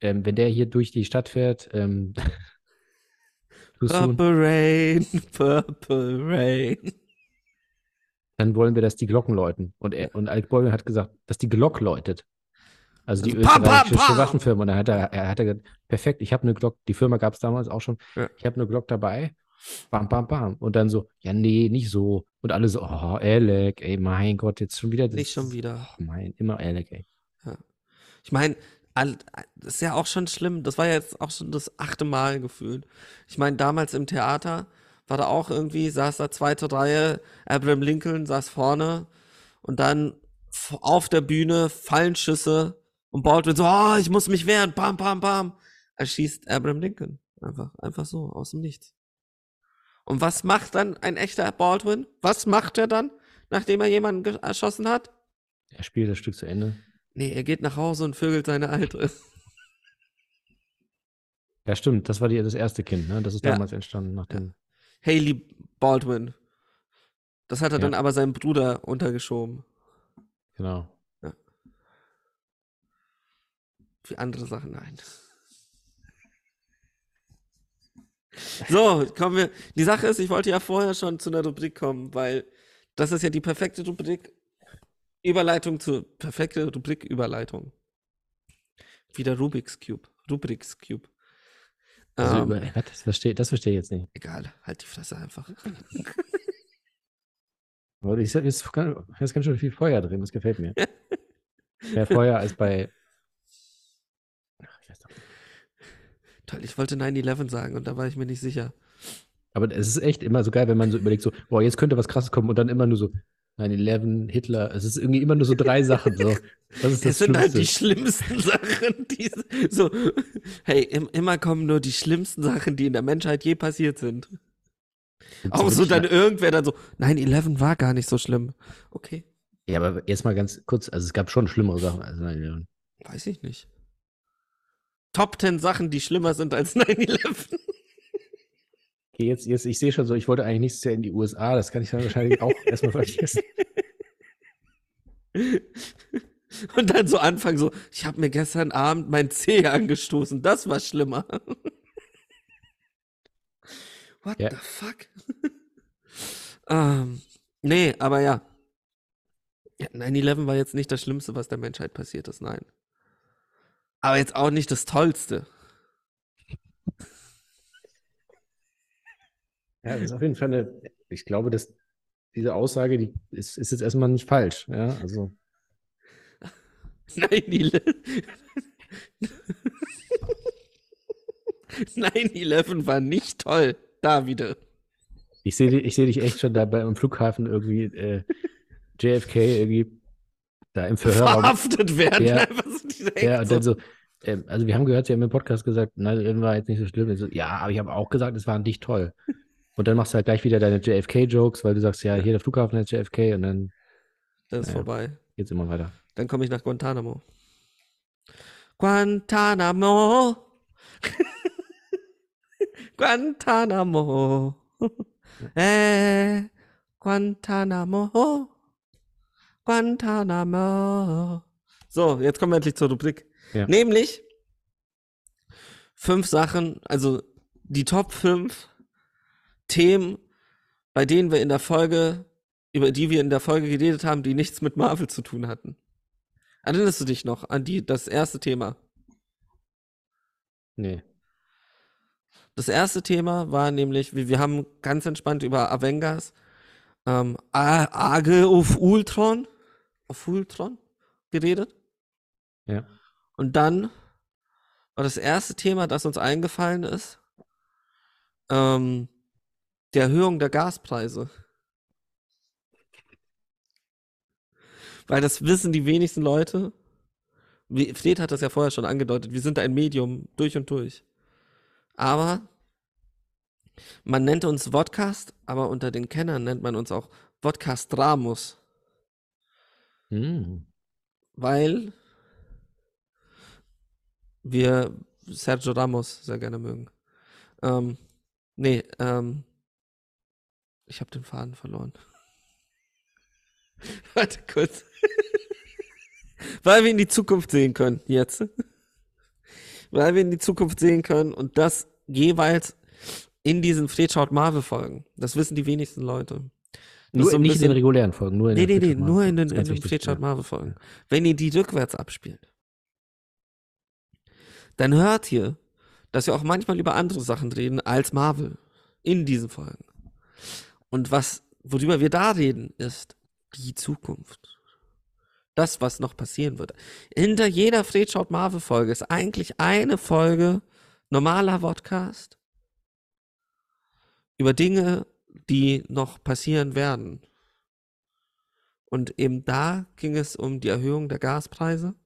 [SPEAKER 2] Ähm, wenn der hier durch die Stadt fährt, ähm,
[SPEAKER 1] Purple Rain, Purple Rain.
[SPEAKER 2] dann wollen wir, dass die Glocken läuten. Und, er, und Alec Baldwin hat gesagt, dass die Glock läutet. Also die
[SPEAKER 1] Also pam, pam,
[SPEAKER 2] österreichische
[SPEAKER 1] pam.
[SPEAKER 2] Waffenfirma. Und dann hat er, er hat er gesagt, perfekt, ich habe eine Glock, die Firma gab es damals auch schon,
[SPEAKER 1] Ja.
[SPEAKER 2] ich habe eine Glock dabei. Bam, bam, bam. Und dann so, ja, nee, nicht so. Und alle so, oh, Alec, ey, mein Gott, jetzt schon wieder. das-
[SPEAKER 1] Nicht schon wieder.
[SPEAKER 2] Mein, immer Alec, ey.
[SPEAKER 1] Ich meine, das ist ja auch schon schlimm. Das war ja jetzt auch schon das achte Mal gefühlt. Ich meine, damals im Theater war da auch irgendwie, saß da zweite Reihe, Abraham Lincoln saß vorne und dann auf der Bühne fallen Schüsse und Baldwin so, oh, ich muss mich wehren, bam, bam, bam. Er schießt Abraham Lincoln. Einfach, einfach so, aus dem Nichts. Und was macht dann ein echter Baldwin? Was macht er dann, nachdem er jemanden erschossen hat?
[SPEAKER 2] Er spielt das Stück zu Ende.
[SPEAKER 1] Nee, er geht nach Hause und vögelt seine Alte.
[SPEAKER 2] Ja, stimmt, das war die, das erste Kind, ne? Das ist
[SPEAKER 1] Ja.
[SPEAKER 2] damals entstanden nach dem.
[SPEAKER 1] Haley Baldwin. Das hat er
[SPEAKER 2] Ja.
[SPEAKER 1] dann aber seinem Bruder untergeschoben.
[SPEAKER 2] Genau.
[SPEAKER 1] Für andere Sachen, nein. So, kommen wir. Die Sache ist, ich wollte ja vorher schon zu einer Rubrik kommen, weil das ist ja die perfekte Rubrik. Überleitung zur perfekte Rubrik Überleitung. Wieder Rubik's Cube. Rubik's Cube.
[SPEAKER 2] Also
[SPEAKER 1] Ähm,
[SPEAKER 2] über, was, das verstehe das versteh ich jetzt nicht.
[SPEAKER 1] egal, halt die Fresse einfach.
[SPEAKER 2] Ich sag, ist, ganz- ist ganz schön viel Feuer drin, das gefällt mir. Mehr Feuer als bei. Ach, ich weiß doch nicht.
[SPEAKER 1] Toll, ich wollte 9-11 sagen und da war ich mir nicht sicher.
[SPEAKER 2] Aber es ist echt immer so geil, wenn man so überlegt, so, boah, jetzt könnte was krasses kommen und dann immer nur so 9-11, Hitler. Es ist irgendwie immer nur so drei Sachen. So. Das
[SPEAKER 1] Das
[SPEAKER 2] das
[SPEAKER 1] sind halt die
[SPEAKER 2] Schlimmste.
[SPEAKER 1] schlimmsten Sachen, die so, hey, im, immer kommen nur die schlimmsten Sachen, die in der Menschheit je passiert sind. Auch so dann irgendwer dann so, 9-11 war gar nicht so schlimm. Okay,
[SPEAKER 2] Ja, aber jetzt mal ganz kurz, also es gab schon schlimmere Sachen als 9-11.
[SPEAKER 1] weiß ich nicht. Top 10 Sachen, die schlimmer sind als 9-11.
[SPEAKER 2] Okay, jetzt, jetzt, ich sehe schon so, ich wollte eigentlich nächstes Jahr in die USA, das kann ich dann wahrscheinlich auch erstmal vergessen.
[SPEAKER 1] Und dann so anfangen so, ich habe mir gestern Abend mein Zeh angestoßen, das war schlimmer. What the fuck? ähm, nee, aber ja. Ja, 9-11 war jetzt nicht das Schlimmste, was der Menschheit passiert ist, nein. Aber jetzt auch nicht das Tollste.
[SPEAKER 2] Ja, das ist auf jeden Fall eine, ich glaube, dass diese Aussage, die ist, ist jetzt erstmal nicht falsch. Ja, also
[SPEAKER 1] 9-11 9-11 war nicht toll, Davide.
[SPEAKER 2] ich sehe ich sehe dich echt schon dabei am Flughafen irgendwie äh, JFK irgendwie da im Verhörraum.
[SPEAKER 1] Verhaftet werden.
[SPEAKER 2] Ja. Ja, und dann so, ähm, also wir haben gehört, sie haben im Podcast gesagt, nein, das war jetzt nicht so schlimm. So, ja, aber ich habe auch gesagt, es war nicht toll. Und dann machst du halt gleich wieder deine JFK-Jokes, weil du sagst, ja, hier der Flughafen ist JFK und dann
[SPEAKER 1] Das ist
[SPEAKER 2] Ja.
[SPEAKER 1] vorbei.
[SPEAKER 2] geht's immer weiter.
[SPEAKER 1] Dann komme ich nach Guantanamo. Guantanamo. Guantanamo. Äh, Guantanamo. Guantanamo. So, jetzt kommen wir endlich zur Rubrik.
[SPEAKER 2] Ja.
[SPEAKER 1] Nämlich fünf Sachen, also die Top 5 Themen, bei denen wir in der Folge, über die wir in der Folge geredet haben, die nichts mit Marvel zu tun hatten. Erinnerst du dich noch an die, das erste Thema?
[SPEAKER 2] Nee.
[SPEAKER 1] Das erste Thema war nämlich, wir, wir haben ganz entspannt über Avengers, ähm, Age of Ultron, auf Ultron geredet.
[SPEAKER 2] Ja.
[SPEAKER 1] Und dann war das erste Thema, das uns eingefallen ist, ähm, die Erhöhung der Gaspreise. Weil das wissen die wenigsten Leute. Fred hat das ja vorher schon angedeutet. Wir sind ein Medium durch und durch. Aber man nennt uns Vodcast, aber unter den Kennern nennt man uns auch Vodcast Ramos,
[SPEAKER 2] Hm.
[SPEAKER 1] weil wir Sergio Ramos sehr gerne mögen. Ähm, nee, ähm, ich habe den Faden verloren. Warte kurz. Weil wir in die Zukunft sehen können, jetzt. Weil wir in die Zukunft sehen können und das jeweils in diesen Fred schaut Marvel Folgen. Das wissen die wenigsten Leute.
[SPEAKER 2] Nur
[SPEAKER 1] so
[SPEAKER 2] nicht in den regulären Folgen, nur in
[SPEAKER 1] Nee,
[SPEAKER 2] den
[SPEAKER 1] nee, nee, nur in den, in den Fred schaut
[SPEAKER 2] ja.
[SPEAKER 1] Marvel Folgen. Wenn ihr die rückwärts abspielt, dann hört ihr, dass wir auch manchmal über andere Sachen reden als Marvel in diesen Folgen. Und was, worüber wir da reden, ist die Zukunft. Das, was noch passieren wird. Hinter jeder Fred schaut Marvel Folge ist eigentlich eine Folge normaler Podcast über Dinge, die noch passieren werden. Und eben da ging es um die Erhöhung der Gaspreise,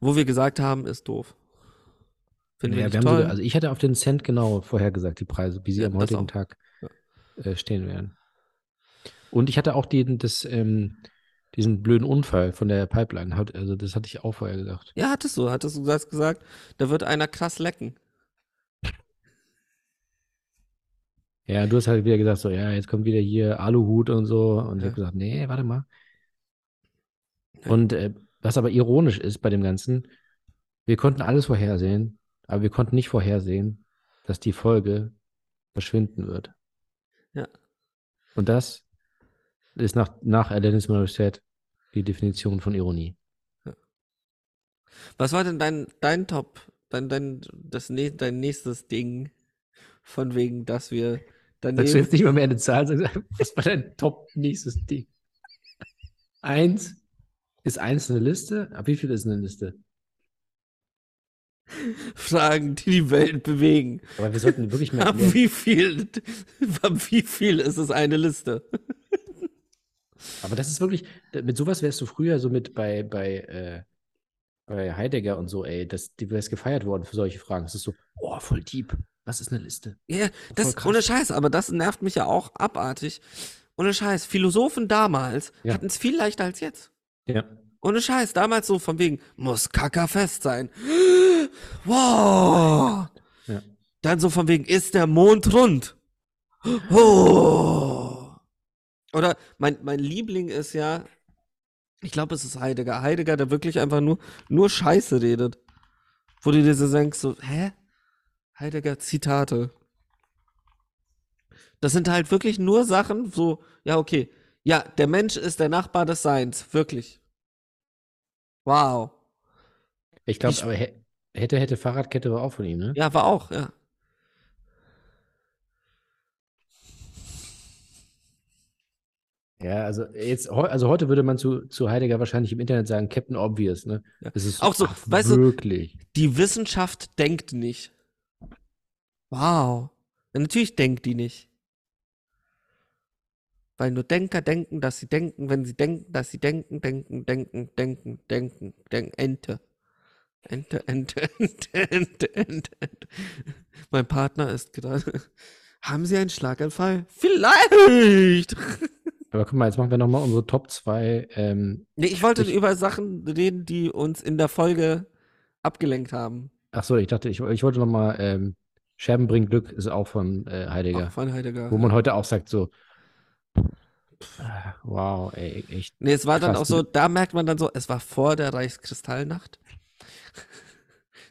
[SPEAKER 1] wo wir gesagt haben, ist doof. Finden
[SPEAKER 2] Ja,
[SPEAKER 1] wir
[SPEAKER 2] wir
[SPEAKER 1] toll.
[SPEAKER 2] sogar, also ich hatte auf den Cent genau vorhergesagt, die Preise, wie sie
[SPEAKER 1] Ja,
[SPEAKER 2] am heutigen. Tag. Äh, stehen werden. Und ich hatte auch den, das, ähm, diesen blöden Unfall von der Pipeline. Hat- Also das hatte ich auch vorher gesagt.
[SPEAKER 1] ja, hattest du, hattest du das gesagt, da wird einer krass lecken.
[SPEAKER 2] Ja, du hast halt wieder gesagt, so, ja, jetzt kommt wieder hier Aluhut und so. Und ich
[SPEAKER 1] Ja.
[SPEAKER 2] habe gesagt, nee, warte mal.
[SPEAKER 1] Ja.
[SPEAKER 2] Und äh, was aber ironisch ist bei dem Ganzen, wir konnten alles vorhersehen, aber wir konnten nicht vorhersehen, dass die Folge verschwinden wird. Und das ist nach, nach Alanis Morissette die Definition von Ironie.
[SPEAKER 1] Was war denn dein, dein Top, dein, dein, das, dein nächstes Ding, von wegen, dass wir
[SPEAKER 2] Sagst du
[SPEAKER 1] daneben,
[SPEAKER 2] jetzt nicht mal mehr eine Zahl, sagst, was war dein Top nächstes Ding? Eins ist eins eine Liste? Ab wie viel ist eine Liste?
[SPEAKER 1] Fragen, die die Welt bewegen.
[SPEAKER 2] Aber wir sollten wirklich mehr.
[SPEAKER 1] Ab wie viel, ab wie viel ist es eine Liste?
[SPEAKER 2] aber das ist wirklich, mit sowas wärst du früher so mit bei, bei, äh, bei Heidegger und so, ey, das, die wärst gefeiert worden für solche Fragen. Es ist so, oh, voll deep. Was ist eine Liste?
[SPEAKER 1] Ja, das,
[SPEAKER 2] krass.
[SPEAKER 1] ohne Scheiß, aber das nervt mich ja auch abartig. Ohne Scheiß, Philosophen damals
[SPEAKER 2] Ja.
[SPEAKER 1] hatten es viel leichter als jetzt.
[SPEAKER 2] Ja.
[SPEAKER 1] Ohne Scheiß, damals so von wegen, muss kackerfest sein. Wow.
[SPEAKER 2] Ja.
[SPEAKER 1] Dann so von wegen, ist der Mond rund? Oh. Oder mein, mein Liebling ist ja, ich glaube, es ist Heidegger. Heidegger, der wirklich einfach nur, nur Scheiße redet. Wo du dir so denkst, so, hä? Heidegger Zitate. Das sind halt wirklich nur Sachen, so, ja, okay. Ja, der Mensch ist der Nachbar des Seins, wirklich. Wow.
[SPEAKER 2] Ich glaube, aber hä- hätte, hätte Fahrradkette war auch von ihm, ne?
[SPEAKER 1] Ja, war auch, ja.
[SPEAKER 2] Ja, also jetzt, also heute würde man zu, zu Heidegger wahrscheinlich im Internet sagen, Captain Obvious, ne?
[SPEAKER 1] Ja.
[SPEAKER 2] Das ist
[SPEAKER 1] Auch so,
[SPEAKER 2] ach,
[SPEAKER 1] weißt du-
[SPEAKER 2] wirklich.
[SPEAKER 1] Die Wissenschaft denkt nicht. Wow. Ja, natürlich denkt die nicht. Weil nur Denker denken, dass sie denken, wenn sie denken, dass sie denken, denken, denken, denken, denken, denken, Ente. Ente, Ente, Ente, Ente, Ente, Ente. Mein Partner ist gerade. Haben Sie einen Schlaganfall? Vielleicht!
[SPEAKER 2] Aber guck mal, jetzt machen wir nochmal unsere Top 2. Ähm,
[SPEAKER 1] Nee, ich wollte
[SPEAKER 2] Ich-
[SPEAKER 1] über Sachen reden, die uns in der Folge abgelenkt haben.
[SPEAKER 2] ach so, ich dachte, ich, ich wollte nochmal, ähm, Scherben bringt Glück ist auch von äh, Heidegger.
[SPEAKER 1] Auch von Heidegger.
[SPEAKER 2] Wo man heute auch sagt, so, Wow, ey, echt.
[SPEAKER 1] Nee, es war dann auch so, da merkt man dann so, es war vor der Reichskristallnacht.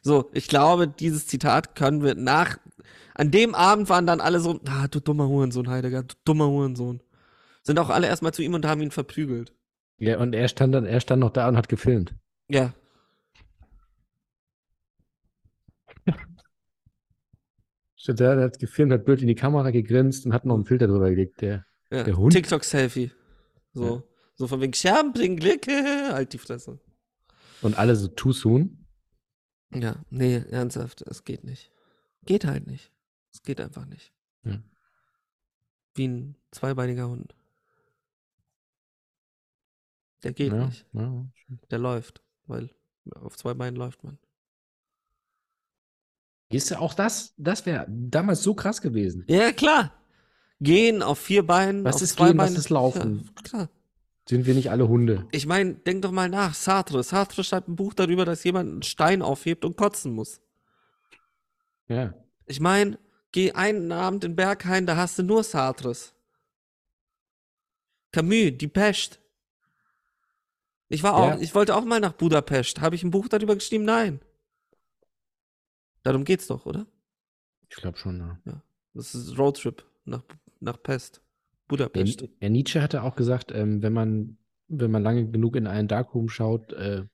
[SPEAKER 1] So, ich glaube, dieses Zitat können wir nach, an dem Abend waren dann alle so, ah, du dummer Hurensohn, Heidegger, du dummer Hurensohn. Sind auch alle erstmal zu ihm und haben ihn verprügelt.
[SPEAKER 2] Ja, und er stand dann, er stand noch da und hat gefilmt.
[SPEAKER 1] Ja.
[SPEAKER 2] Steht da, der hat gefilmt, hat blöd in die Kamera gegrinst und hat noch einen Filter drüber gelegt. Der,
[SPEAKER 1] ja.
[SPEAKER 2] Der Hund?
[SPEAKER 1] TikTok-Selfie. So.
[SPEAKER 2] Ja.
[SPEAKER 1] So von wegen Scherben bringen Glück, halt die Fresse.
[SPEAKER 2] und alle so too soon.
[SPEAKER 1] Ja, nee, ernsthaft, es geht nicht. Geht halt nicht. Es geht einfach nicht.
[SPEAKER 2] Ja.
[SPEAKER 1] Wie ein zweibeiniger Hund. Der geht
[SPEAKER 2] Ja,
[SPEAKER 1] nicht.
[SPEAKER 2] ja.
[SPEAKER 1] Der läuft, weil auf zwei Beinen läuft man.
[SPEAKER 2] Ist ja auch das, das wäre damals so krass gewesen.
[SPEAKER 1] Ja, klar. Gehen auf vier Beinen.
[SPEAKER 2] Was ist gehen, was
[SPEAKER 1] Beinen.
[SPEAKER 2] ist laufen?
[SPEAKER 1] Ja, klar.
[SPEAKER 2] Sind wir nicht alle Hunde?
[SPEAKER 1] Ich meine, denk doch mal nach. Sartre. Sartre schreibt ein Buch darüber, dass jemand einen Stein aufhebt und kotzen muss.
[SPEAKER 2] Ja.
[SPEAKER 1] Ich meine, geh einen Abend in Berghain, da hast du nur Sartres. Camus, die Pest. Ich war auch,
[SPEAKER 2] Ja.
[SPEAKER 1] ich wollte auch mal nach Budapest. Habe ich ein Buch darüber geschrieben? Nein. Darum geht's doch, oder?
[SPEAKER 2] Ich glaube schon, ja.
[SPEAKER 1] Das ist Roadtrip nach, nach Pest.
[SPEAKER 2] Der,
[SPEAKER 1] Budapest.
[SPEAKER 2] der Nietzsche hatte auch gesagt, ähm, wenn man, wenn man lange genug in einen Darkroom schaut, äh,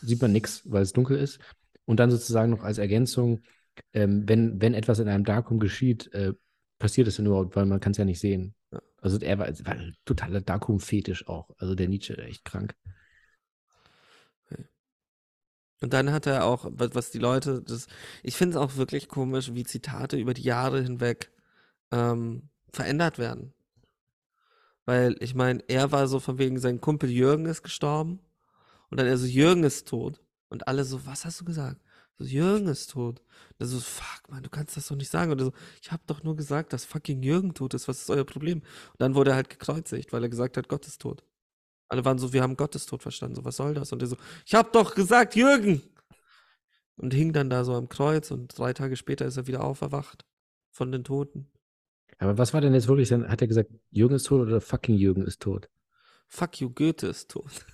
[SPEAKER 2] sieht man nichts, weil es dunkel ist. Und dann sozusagen noch als Ergänzung, ähm, wenn, wenn etwas in einem Darkroom geschieht, äh, passiert es denn überhaupt, weil man kann es ja nicht sehen.
[SPEAKER 1] Ja.
[SPEAKER 2] Also er war, war ein totaler Darkroom-Fetisch auch. Also der Nietzsche, echt krank.
[SPEAKER 1] Und dann hat er auch, was, was die Leute, das, ich finde es auch wirklich komisch, wie Zitate über die Jahre hinweg ähm, verändert werden. Weil, ich meine, er war so von wegen, sein Kumpel Jürgen ist gestorben. Und dann er so, Jürgen ist tot. Und alle so, was hast du gesagt? So, Jürgen ist tot. Und er so, fuck, man, du kannst das doch nicht sagen. Und er so, ich habe doch nur gesagt, dass fucking Jürgen tot ist. Was ist euer Problem? Und dann wurde er halt gekreuzigt, weil er gesagt hat, Gott ist tot. Alle waren so, wir haben Gottes Tod verstanden. So, was soll das? Und er so, ich hab doch gesagt, Jürgen! Und hing dann da so am Kreuz und drei Tage später ist er wieder auferwacht von den Toten.
[SPEAKER 2] Aber was war denn jetzt wirklich, dann hat er gesagt, Jürgen ist tot oder fucking Jürgen ist tot?
[SPEAKER 1] Fuck you, Goethe ist tot.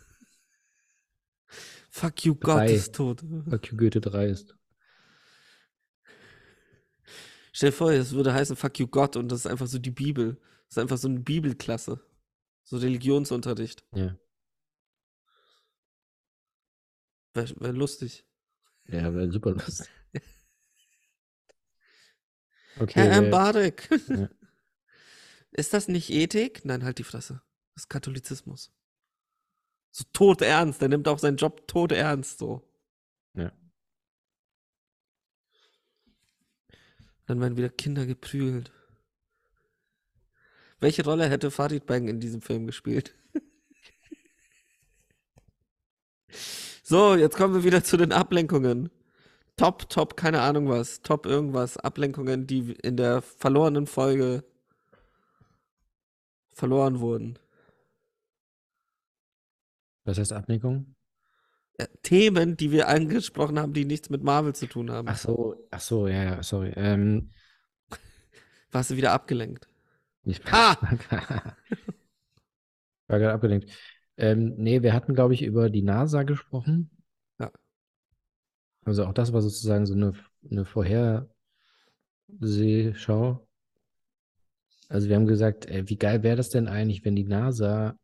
[SPEAKER 1] Fuck you, Gott ist tot.
[SPEAKER 2] Fuck you, Goethe 3 ist.
[SPEAKER 1] Stell dir vor, es würde heißen Fuck you, Gott und das ist einfach so die Bibel. Das ist einfach so eine Bibelklasse. So Religionsunterricht.
[SPEAKER 2] Ja.
[SPEAKER 1] Wäre wär lustig.
[SPEAKER 2] Ja, wäre super lustig. Okay.
[SPEAKER 1] Herr Mbarek.
[SPEAKER 2] Ja.
[SPEAKER 1] Ist das nicht Ethik? Nein, halt die Fresse. Das ist Katholizismus. So tot ernst. Der nimmt auch seinen Job tot ernst, so.
[SPEAKER 2] Ja.
[SPEAKER 1] Dann werden wieder Kinder geprügelt. Welche Rolle hätte Farid Bang in diesem Film gespielt? so, jetzt kommen wir wieder zu den Ablenkungen. Top, top, keine Ahnung was. Top irgendwas. Ablenkungen, die in der verlorenen Folge verloren wurden.
[SPEAKER 2] Was heißt Ablenkung?
[SPEAKER 1] Äh, Themen, die wir angesprochen haben, die nichts mit Marvel zu tun haben.
[SPEAKER 2] Ach so, ach so, ja, ja, sorry. Ähm,
[SPEAKER 1] Warst du wieder abgelenkt?
[SPEAKER 2] ich
[SPEAKER 1] Ha!
[SPEAKER 2] war gerade abgelenkt. Ähm, nee, wir hatten, glaube ich, über die NASA gesprochen. Also auch das war sozusagen so eine, eine Vorhersehschau. Also wir haben gesagt, ey, wie geil wäre das denn eigentlich, wenn die NASA,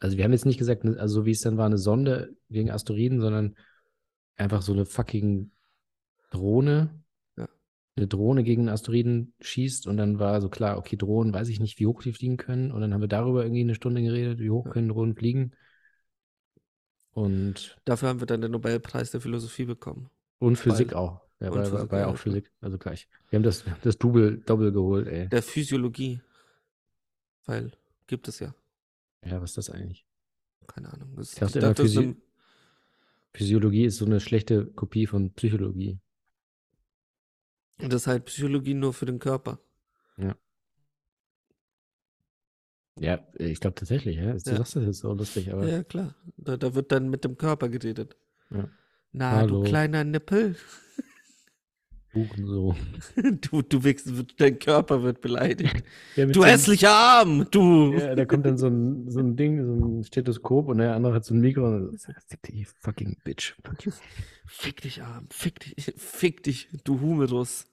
[SPEAKER 2] also wir haben jetzt nicht gesagt, ne- also so wie es dann war, eine Sonde gegen Asteroiden, sondern einfach so eine fucking Drohne,
[SPEAKER 1] Ja.
[SPEAKER 2] eine Drohne gegen einen Asteroiden schießt und dann war so klar, okay, Drohnen, weiß ich nicht, wie hoch die fliegen können und dann haben wir darüber irgendwie eine Stunde geredet, wie hoch
[SPEAKER 1] Ja.
[SPEAKER 2] können Drohnen fliegen und,
[SPEAKER 1] Dafür haben wir dann den Nobelpreis der Philosophie bekommen.
[SPEAKER 2] und Physik
[SPEAKER 1] Weil-
[SPEAKER 2] auch. Ja,
[SPEAKER 1] und
[SPEAKER 2] war, war, ja auch. Physik, also gleich. Wir haben das, das Double, Double geholt, ey.
[SPEAKER 1] Der Physiologie. Weil gibt es ja.
[SPEAKER 2] Ja, was ist das eigentlich?
[SPEAKER 1] Keine Ahnung. Das,
[SPEAKER 2] Ich dachte
[SPEAKER 1] das ist
[SPEAKER 2] Physi-
[SPEAKER 1] im-
[SPEAKER 2] Physiologie ist so eine schlechte Kopie von Psychologie.
[SPEAKER 1] das ist halt Psychologie nur für den Körper.
[SPEAKER 2] Ja, ich glaube tatsächlich, ja. Du
[SPEAKER 1] Ja.
[SPEAKER 2] sagst das jetzt so lustig, aber
[SPEAKER 1] Ja, klar. Da, da wird dann mit dem Körper geredet.
[SPEAKER 2] Ja.
[SPEAKER 1] Na,
[SPEAKER 2] Hallo.
[SPEAKER 1] du kleiner Nippel.
[SPEAKER 2] Buchen so.
[SPEAKER 1] Du, du wächst, dein Körper wird beleidigt.
[SPEAKER 2] Ja,
[SPEAKER 1] Du hässlicher Arm, du.
[SPEAKER 2] Ja, da kommt dann so ein, so ein Ding, so ein Stethoskop und der andere hat so ein Mikro und sagt, die fucking Bitch. Fuck you.
[SPEAKER 1] Fick dich, Arm. Fick dich, fick dich, du Humerus.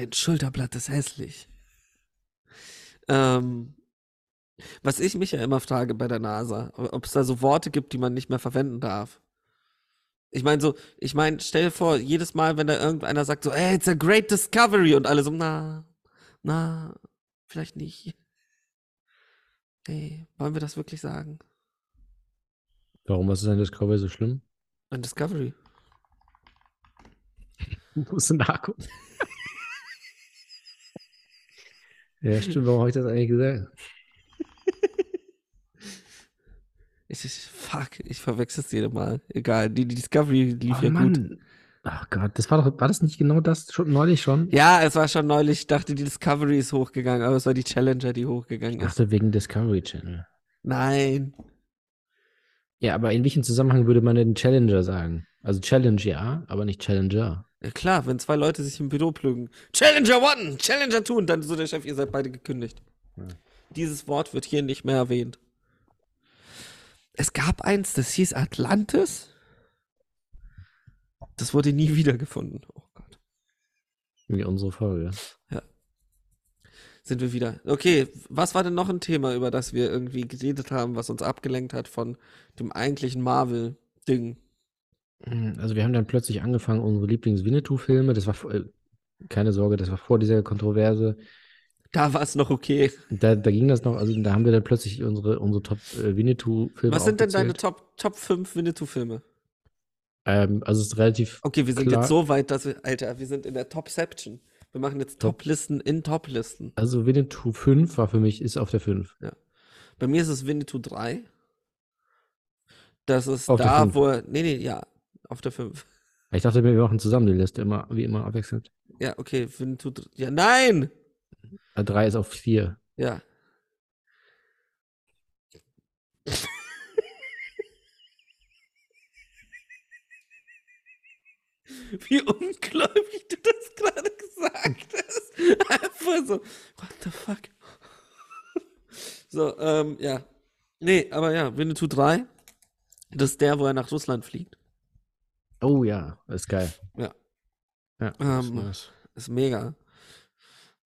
[SPEAKER 1] Dein Schulterblatt ist hässlich. Ähm, was ich mich ja immer frage bei der NASA, ob es da so Worte gibt, die man nicht mehr verwenden darf. Ich meine so, ich meine, stell dir vor, jedes Mal, wenn da irgendeiner sagt so, hey, it's a great discovery und alle so, na, na, vielleicht nicht. Hey, wollen wir das wirklich sagen?
[SPEAKER 2] Warum, was ist an Discovery so schlimm?
[SPEAKER 1] Ein Discovery.
[SPEAKER 2] Wo ist denn Narko? Ja, stimmt, warum habe ich das eigentlich gesagt?
[SPEAKER 1] Ich, ich, fuck, ich verwechsel es jedes Mal. Egal, die, die Discovery lief
[SPEAKER 2] Oh
[SPEAKER 1] ja gut.
[SPEAKER 2] Mann. Ach Gott, das war doch, war das nicht genau das schon neulich schon?
[SPEAKER 1] Ja, es war schon neulich, ich dachte, die Discovery ist hochgegangen, aber es war die Challenger, die hochgegangen
[SPEAKER 2] Ich
[SPEAKER 1] ist.
[SPEAKER 2] dachte wegen Discovery Channel.
[SPEAKER 1] Nein.
[SPEAKER 2] Ja, aber in welchem Zusammenhang würde man denn Challenger sagen? Also Challenge ja, aber nicht Challenger.
[SPEAKER 1] Ja, klar, wenn zwei Leute sich im Büro plügen. Challenger One, Challenger Two und dann so der Chef, ihr seid beide gekündigt.
[SPEAKER 2] Ja.
[SPEAKER 1] Dieses Wort wird hier nicht mehr erwähnt. Es gab eins, das hieß Atlantis. Das wurde nie wiedergefunden. Oh Gott.
[SPEAKER 2] Wie unsere Folge.
[SPEAKER 1] Sind wir wieder. Okay, was war denn noch ein Thema, über das wir irgendwie geredet haben, was uns abgelenkt hat von dem eigentlichen Marvel-Ding?
[SPEAKER 2] Also wir haben dann plötzlich angefangen, unsere Lieblings-Winnetou-Filme, das war, äh, keine Sorge, das war vor dieser Kontroverse.
[SPEAKER 1] Da war es noch okay.
[SPEAKER 2] Da, da ging das noch, also da haben wir dann plötzlich unsere, unsere Top-Winnetou-Filme
[SPEAKER 1] Was sind denn deine. Top, Top 5 Winnetou-Filme?
[SPEAKER 2] Ähm, also es ist relativ,
[SPEAKER 1] Okay, wir sind
[SPEAKER 2] Klar.
[SPEAKER 1] jetzt so weit, dass wir, Alter, wir sind in der Topception. Wir machen jetzt
[SPEAKER 2] Top.
[SPEAKER 1] Top-Listen in Top-Listen.
[SPEAKER 2] also Winnetou 5 war für mich, ist auf der 5.
[SPEAKER 1] Bei mir ist es Winnetou 3. Das ist
[SPEAKER 2] Auf der
[SPEAKER 1] da, wo er, nee, nee, ja, auf der 5.
[SPEAKER 2] Ich dachte, wir machen zusammen die Liste, immer, wie immer abwechselnd.
[SPEAKER 1] Ja, okay, Winnetou 3. Ja, nein!
[SPEAKER 2] 3 ist auf 4.
[SPEAKER 1] Ja. Wie ungläubig du das gerade gesagt hast. Einfach so, what the fuck? So, ähm, ja. Nee, aber ja, Winnetou 3. Das ist der, wo er nach Russland fliegt.
[SPEAKER 2] Oh ja, ist geil.
[SPEAKER 1] Ja.
[SPEAKER 2] Ja, das ist
[SPEAKER 1] Ähm,
[SPEAKER 2] nice.
[SPEAKER 1] Ist mega.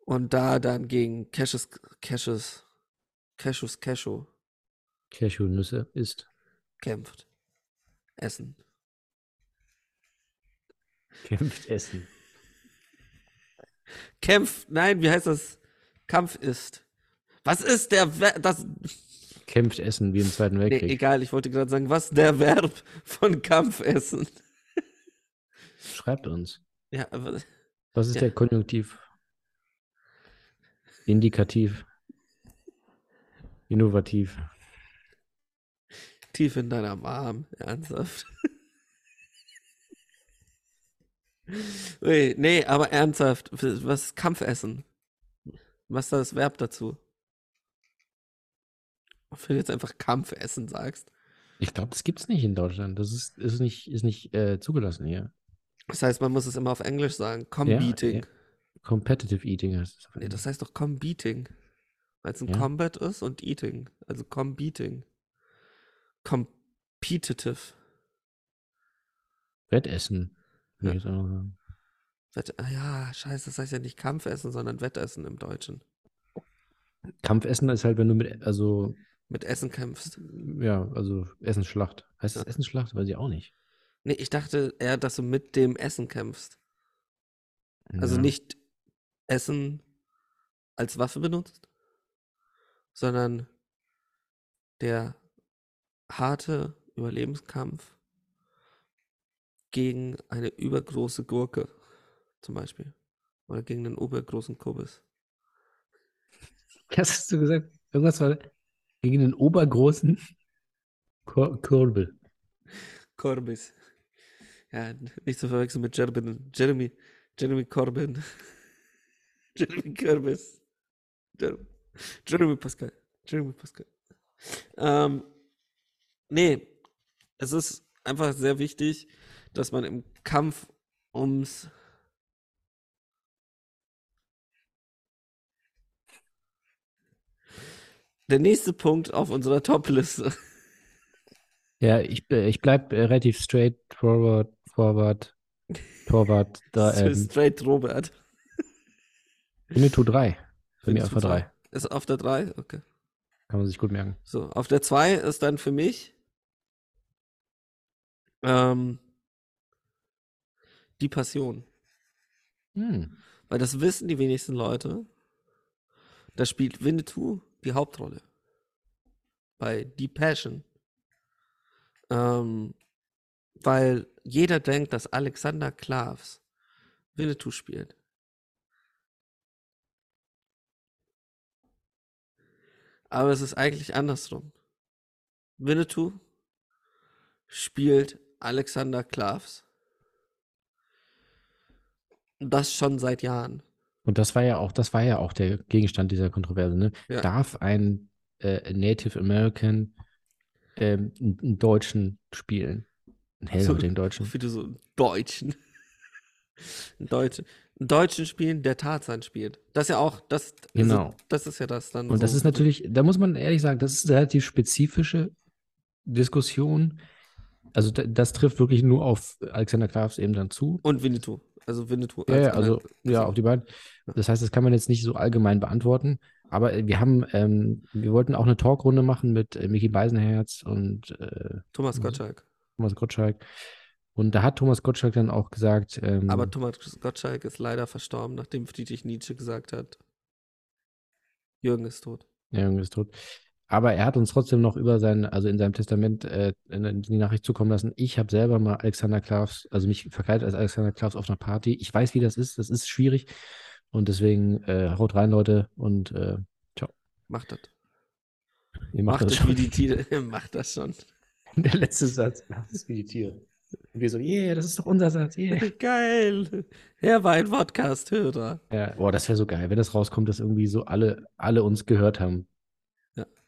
[SPEAKER 1] Und da dann gegen Cassius, Cassius, Cassius Cashew
[SPEAKER 2] Cashewnüsse ist.
[SPEAKER 1] kämpft. Essen.
[SPEAKER 2] Kämpft Essen.
[SPEAKER 1] Kämpft, nein, wie heißt das? Kampf ist. Was ist der, Ver das,
[SPEAKER 2] Kämpft Essen wie im Zweiten
[SPEAKER 1] nee,
[SPEAKER 2] Weltkrieg.
[SPEAKER 1] egal, ich wollte gerade sagen, was der Verb von Kampfessen?
[SPEAKER 2] Schreibt uns.
[SPEAKER 1] Ja, aber,
[SPEAKER 2] Was ist
[SPEAKER 1] Ja.
[SPEAKER 2] der Konjunktiv? Indikativ. Innovativ.
[SPEAKER 1] tief in deiner Warm, ernsthaft. Ui, nee, aber ernsthaft, was ist Kampfessen? Was ist das Verb dazu? Ob du jetzt einfach Kampfessen sagst.
[SPEAKER 2] Ich glaube, das gibt's nicht in Deutschland. Das ist, ist nicht, ist nicht äh, zugelassen hier.
[SPEAKER 1] Das heißt, man muss es immer auf Englisch sagen.
[SPEAKER 2] Ja,
[SPEAKER 1] Combeating.
[SPEAKER 2] ja. Competitive Eating heißt es.
[SPEAKER 1] Nee, das heißt doch Combeating. Weil es ein
[SPEAKER 2] Ja.
[SPEAKER 1] Combat ist und Eating. Also Combeating. Competitive.
[SPEAKER 2] Wettessen. Würde
[SPEAKER 1] Ja.
[SPEAKER 2] ich sagen.
[SPEAKER 1] Wett ah, ja, scheiße, das heißt ja nicht Kampfessen, sondern Wettessen im Deutschen.
[SPEAKER 2] Kampfessen ist halt, wenn du mit, also,
[SPEAKER 1] Mit Essen kämpfst.
[SPEAKER 2] ja, also Essensschlacht. Heißt
[SPEAKER 1] Ja.
[SPEAKER 2] das Essensschlacht? Weiß ich auch nicht.
[SPEAKER 1] Nee, ich dachte eher, dass du mit dem Essen kämpfst. Also
[SPEAKER 2] Ja.
[SPEAKER 1] nicht Essen als Waffe benutzt, sondern der harte Überlebenskampf gegen eine übergroße Gurke, zum Beispiel. Oder gegen einen übergroßen Kürbis.
[SPEAKER 2] Was hast du gesagt? Irgendwas war gegen den obergroßen Kur Kurbel.
[SPEAKER 1] Corbis. Ja, nicht zu verwechseln mit Jeremy, Jeremy, Jeremy Corbyn. Jeremy Corbis. Jer Jeremy Pascal. Jeremy Pascal. Ähm, nee, es ist einfach sehr wichtig, dass man im Kampf ums Der nächste Punkt auf unserer Top-Liste.
[SPEAKER 2] Ja, ich, ich bleib äh, relativ straight forward, forward, forward. Da, ähm,
[SPEAKER 1] Straight Robert.
[SPEAKER 2] Winnetou 3. Für mich auf der 3.
[SPEAKER 1] Ist auf der 3? Okay.
[SPEAKER 2] Kann man sich gut merken.
[SPEAKER 1] So, auf der 2 ist dann für mich ähm, die Passion.
[SPEAKER 2] Hm.
[SPEAKER 1] Weil das wissen die wenigsten Leute. Da spielt Winnetou die Hauptrolle. Bei Die Passion. Ähm, weil jeder denkt, dass Alexander Klavs Winnetou spielt. Aber es ist eigentlich andersrum. Winnetou spielt Alexander Klavs. Und Das schon seit Jahren.
[SPEAKER 2] Und das war ja auch, das war ja auch der Gegenstand dieser Kontroverse. Ne?
[SPEAKER 1] Ja.
[SPEAKER 2] Darf ein äh, Native American ähm, einen Deutschen spielen? Ein hellhäutigen Deutschen?
[SPEAKER 1] Wie du so einen Deutschen. Einen Deutschen. Einen Deutschen spielen, der Tarzan spielt. Das ist ja auch, das,
[SPEAKER 2] Genau.
[SPEAKER 1] Also, das ist ja das dann.
[SPEAKER 2] Und das
[SPEAKER 1] so-
[SPEAKER 2] ist natürlich, da muss man ehrlich sagen, das ist eine relativ spezifische Diskussion. Also da, das trifft wirklich nur auf Alexander Klavs eben dann zu.
[SPEAKER 1] Und Winnetou. Also Winnetou.
[SPEAKER 2] Ja, ja, also
[SPEAKER 1] allein-
[SPEAKER 2] ja, auf die beiden. Das heißt, das kann man jetzt nicht so allgemein beantworten. Aber äh, wir haben, ähm, wir wollten auch eine Talkrunde machen mit äh, Micky Beisenherz und äh,
[SPEAKER 1] Thomas. Gottschalk.
[SPEAKER 2] Thomas Gottschalk. Und da hat Thomas Gottschalk dann auch gesagt, ähm,
[SPEAKER 1] Aber Thomas Gottschalk ist leider verstorben, nachdem Friedrich Nietzsche gesagt hat, Jürgen ist tot.
[SPEAKER 2] Ja, Junge ist tot. Aber er hat uns trotzdem noch über sein, also in seinem Testament äh, in- die Nachricht zukommen lassen. Ich habe selber mal Alexander Klavs, also mich verkleidet als Alexander Klavs auf einer Party. Ich weiß, wie das ist. Das ist schwierig. Und deswegen äh, haut rein, Leute. Und äh,
[SPEAKER 1] Macht das.
[SPEAKER 2] ihr macht,
[SPEAKER 1] Macht
[SPEAKER 2] das
[SPEAKER 1] das
[SPEAKER 2] schon.
[SPEAKER 1] wie die Tiere. Macht das schon.
[SPEAKER 2] Der letzte Satz. Macht das wie die Tiere. Und wir so, yeah, das ist doch unser Satz. Yeah.
[SPEAKER 1] Geil. Er war ein Podcast-Hörer.
[SPEAKER 2] Ja, boah, das wäre so geil, wenn das rauskommt, dass irgendwie so alle, alle uns gehört haben.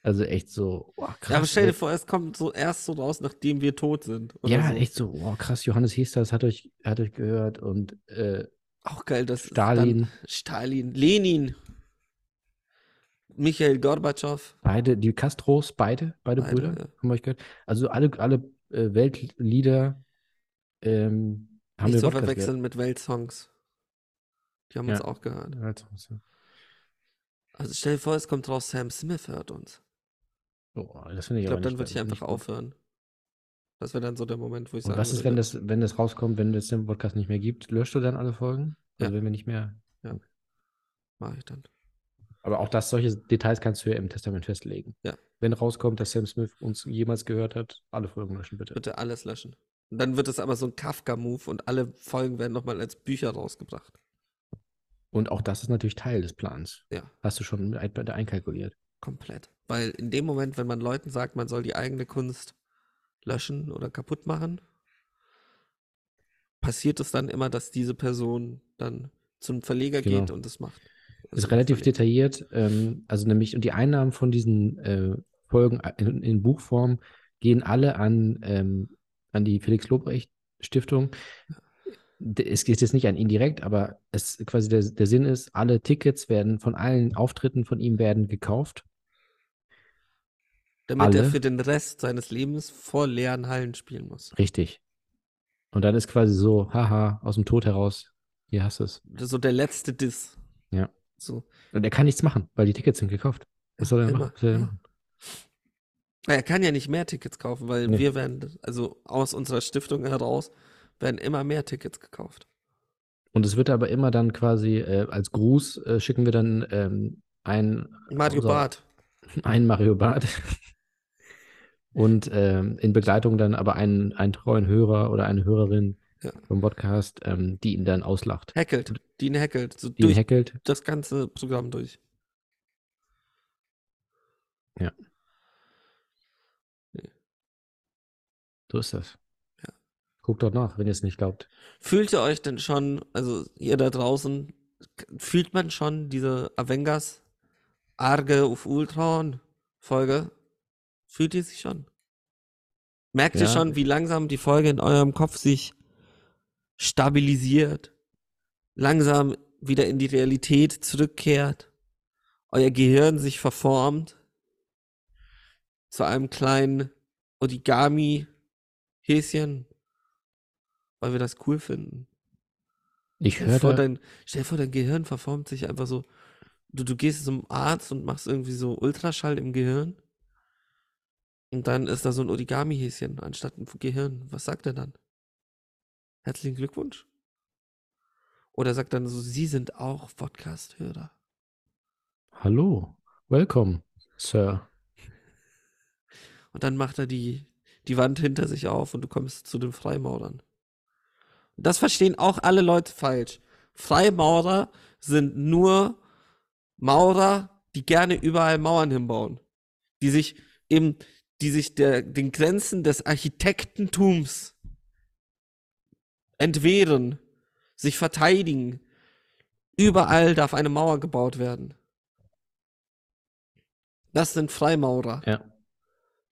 [SPEAKER 2] Also echt so, boah, krass.
[SPEAKER 1] Ja, aber stell dir
[SPEAKER 2] ey.
[SPEAKER 1] vor, es kommt so erst so raus, nachdem wir tot sind.
[SPEAKER 2] Ja,
[SPEAKER 1] so.
[SPEAKER 2] echt so, boah, krass, Johannes Hesters hat euch, hat euch gehört und äh,
[SPEAKER 1] Auch geil, dass
[SPEAKER 2] Stalin.
[SPEAKER 1] Stalin, Lenin, Michael Gorbatschow.
[SPEAKER 2] beide, die Castros, beide, beide,
[SPEAKER 1] Beide,
[SPEAKER 2] Brüder,
[SPEAKER 1] ja.
[SPEAKER 2] haben euch gehört. Also alle, alle äh, Weltlieder ähm, haben
[SPEAKER 1] Nicht
[SPEAKER 2] wir Podcast
[SPEAKER 1] verwechseln mit Weltsongs. Die haben uns
[SPEAKER 2] Ja.
[SPEAKER 1] auch gehört.
[SPEAKER 2] gehört. Also
[SPEAKER 1] stell dir vor, es kommt raus, Sam Smith hört uns.
[SPEAKER 2] Oh, das finde ich
[SPEAKER 1] Ich glaube, dann würde ich einfach aufhören. Das wäre dann so der Moment, wo ich
[SPEAKER 2] Und
[SPEAKER 1] sagen
[SPEAKER 2] was ist,
[SPEAKER 1] würde,
[SPEAKER 2] wenn das, wenn das rauskommt, wenn es den Podcast nicht mehr gibt? Löscht du dann alle Folgen? Also
[SPEAKER 1] Ja.
[SPEAKER 2] wenn wir nicht mehr.
[SPEAKER 1] Mache ich dann.
[SPEAKER 2] Aber auch das, solche Details kannst du ja im Testament festlegen.
[SPEAKER 1] Ja.
[SPEAKER 2] Wenn rauskommt, dass Sam Smith uns jemals gehört hat, alle Folgen löschen bitte.
[SPEAKER 1] Bitte alles löschen. Und dann wird es aber so ein Kafka-Move und alle Folgen werden nochmal als Bücher rausgebracht.
[SPEAKER 2] Und auch das ist natürlich Teil des Plans.
[SPEAKER 1] Ja.
[SPEAKER 2] Hast du schon mit einkalkuliert.
[SPEAKER 1] Komplett. Weil in dem Moment, wenn man Leuten sagt, man soll die eigene Kunst löschen oder kaputt machen, passiert es dann immer, dass diese Person dann zum Verleger
[SPEAKER 2] Genau.
[SPEAKER 1] geht und das macht.
[SPEAKER 2] Ist
[SPEAKER 1] Also
[SPEAKER 2] relativ
[SPEAKER 1] Verleger.
[SPEAKER 2] detailliert. Ähm, also nämlich, und die Einnahmen von diesen äh, Folgen in, in Buchform gehen alle an, ähm, an die Felix Lobrecht Stiftung. Es geht jetzt nicht an ihn direkt, aber es quasi der, der Sinn ist, alle Tickets werden von allen Auftritten von ihm werden gekauft.
[SPEAKER 1] Damit er
[SPEAKER 2] alle?
[SPEAKER 1] für den Rest seines Lebens vor leeren Hallen spielen muss.
[SPEAKER 2] Richtig. Und dann ist quasi so, haha, aus dem Tod heraus, hier hast du es.
[SPEAKER 1] Das ist so der letzte Diss.
[SPEAKER 2] Ja.
[SPEAKER 1] So.
[SPEAKER 2] Und er kann nichts machen, weil die Tickets sind gekauft. Was soll er
[SPEAKER 1] Immer,
[SPEAKER 2] machen? Soll er
[SPEAKER 1] ja.
[SPEAKER 2] machen?
[SPEAKER 1] Er kann ja nicht mehr Tickets kaufen, weil
[SPEAKER 2] Nee.
[SPEAKER 1] wir werden, also aus unserer Stiftung heraus, werden immer mehr Tickets gekauft.
[SPEAKER 2] Und es wird aber immer dann quasi äh, als Gruß äh, schicken wir dann ähm, ein
[SPEAKER 1] Mario
[SPEAKER 2] unser-
[SPEAKER 1] Barth.
[SPEAKER 2] ein Mario Barth und ähm, in Begleitung dann aber einen, einen treuen Hörer oder eine Hörerin
[SPEAKER 1] Ja.
[SPEAKER 2] vom Podcast, ähm, die ihn dann auslacht,
[SPEAKER 1] Hackelt. Die ihn hackelt. So
[SPEAKER 2] die ihn
[SPEAKER 1] durch
[SPEAKER 2] hackelt.
[SPEAKER 1] das ganze Programm durch.
[SPEAKER 2] So ist das. Guckt dort nach, wenn ihr es nicht glaubt.
[SPEAKER 1] Fühlt ihr euch denn schon, also ihr da draußen, fühlt man schon diese Avengers Arge auf Ultron Folge? Fühlt ihr sie schon? Merkt
[SPEAKER 2] Ja.
[SPEAKER 1] ihr schon, wie langsam die Folge in eurem Kopf sich stabilisiert? Langsam wieder in die Realität zurückkehrt? Euer Gehirn sich verformt? Zu einem kleinen Origami-Häschen? Weil wir das cool finden.
[SPEAKER 2] Ich
[SPEAKER 1] Stell
[SPEAKER 2] höre
[SPEAKER 1] dir vor, dein, stell dir vor, dein Gehirn verformt sich einfach so. Du, du gehst zum Arzt und machst irgendwie so Ultraschall im Gehirn. Und dann ist da so ein Origami-Häschen anstatt ein Gehirn. Was sagt er dann? Herzlichen Glückwunsch. Oder sagt dann so, Sie sind auch Podcast-Hörer.
[SPEAKER 2] hallo, welcome, Sir.
[SPEAKER 1] Und dann macht er die, die Wand hinter sich auf und du kommst zu den Freimaurern. Das verstehen auch alle Leute falsch. Freimaurer sind nur Maurer, die gerne überall Mauern hinbauen. Die sich eben, die sich der, den Grenzen des Architektentums entwehren, sich verteidigen. Überall darf eine Mauer gebaut werden. Das sind Freimaurer.
[SPEAKER 2] Ja.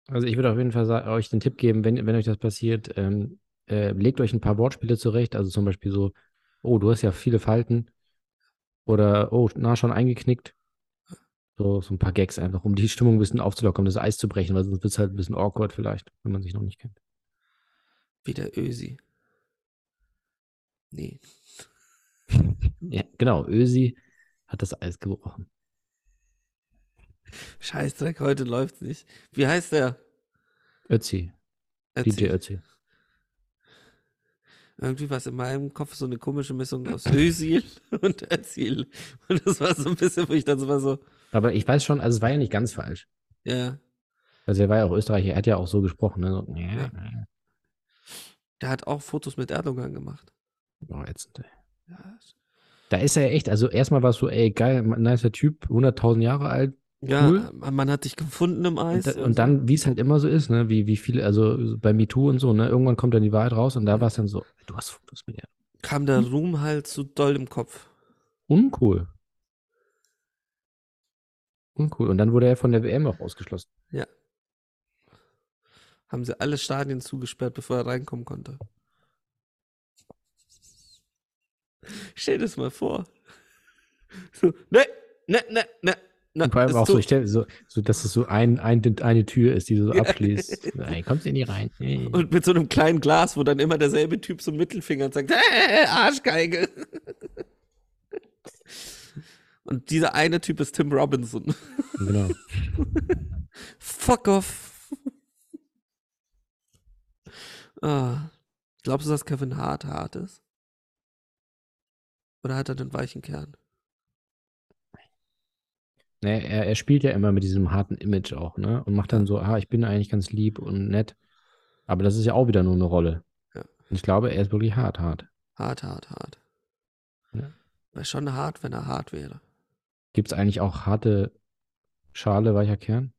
[SPEAKER 2] Also ich würde auf jeden Fall euch den Tipp geben, wenn, wenn euch das passiert, ähm, äh, legt euch ein paar Wortspiele zurecht. Also zum Beispiel so, oh, du hast ja viele Falten. Oder, oh, na, schon eingeknickt. So, so ein paar Gags einfach, um die Stimmung ein bisschen aufzulockern, um das Eis zu brechen, weil sonst wird es halt ein bisschen awkward vielleicht, wenn man sich noch nicht kennt.
[SPEAKER 1] Wie der Ösi. Nee.
[SPEAKER 2] Ja, genau, Ösi hat das Eis gebrochen.
[SPEAKER 1] Scheißdreck, heute läuft's nicht. Wie heißt der?
[SPEAKER 2] Ötzi,
[SPEAKER 1] Erzähl.
[SPEAKER 2] DJ Ötzi.
[SPEAKER 1] Irgendwie war es in meinem Kopf so eine komische Mischung aus Özil und Özil. Und das war so ein bisschen, wo ich dann so war so,
[SPEAKER 2] Aber ich weiß schon, also es war ja nicht ganz falsch.
[SPEAKER 1] ja,
[SPEAKER 2] Also er war ja auch Österreicher, er hat ja auch so gesprochen. Ne? So, ja,
[SPEAKER 1] Ja.
[SPEAKER 2] ja.
[SPEAKER 1] der hat auch Fotos mit Erdogan gemacht.
[SPEAKER 2] Ätzend, ey.
[SPEAKER 1] Ja,
[SPEAKER 2] Da ist er echt, also erstmal war es so, ey, geil, nicer Typ, 100.000 Jahre alt.
[SPEAKER 1] Ja
[SPEAKER 2] Cool.
[SPEAKER 1] man hat dich gefunden im Eis.
[SPEAKER 2] Und, da, und dann, wie es halt immer so ist, ne, wie, wie viele, also bei MeToo und so, ne, irgendwann kommt dann die Wahrheit raus und da war es dann so, du hast Fotos mit ihr.
[SPEAKER 1] kam der Ruhm halt zu doll im Kopf.
[SPEAKER 2] Uncool. Uncool. Und dann wurde er von der WM auch ausgeschlossen.
[SPEAKER 1] Haben sie alle Stadien zugesperrt, bevor er reinkommen konnte. Stell dir das mal vor. So, ne, ne, ne, ne.
[SPEAKER 2] Und vor allem auch so, stell, so, so, dass es so ein, ein, eine Tür ist, die du so abschließt. Ey, kommst du nicht rein? Nee.
[SPEAKER 1] Und mit so einem kleinen Glas, wo dann immer derselbe Typ so Mittelfinger sagt, hey, Arschgeige. Und dieser eine Typ ist Tim Robinson.
[SPEAKER 2] Genau.
[SPEAKER 1] Fuck off. ah. Glaubst du, dass Kevin Hart hart ist? Oder hat er den weichen Kern?
[SPEAKER 2] Ne, er, er spielt ja immer mit diesem harten Image auch, ne? Und macht dann so, ah, ich bin eigentlich ganz lieb und nett. Aber das ist ja auch wieder nur eine Rolle.
[SPEAKER 1] Ja.
[SPEAKER 2] Und ich glaube, er ist wirklich hart, hart.
[SPEAKER 1] Hart, hart, hart.
[SPEAKER 2] Ja.
[SPEAKER 1] Wäre schon hart, wenn er hart wäre.
[SPEAKER 2] Gibt es eigentlich auch harte Schale, weicher Kern?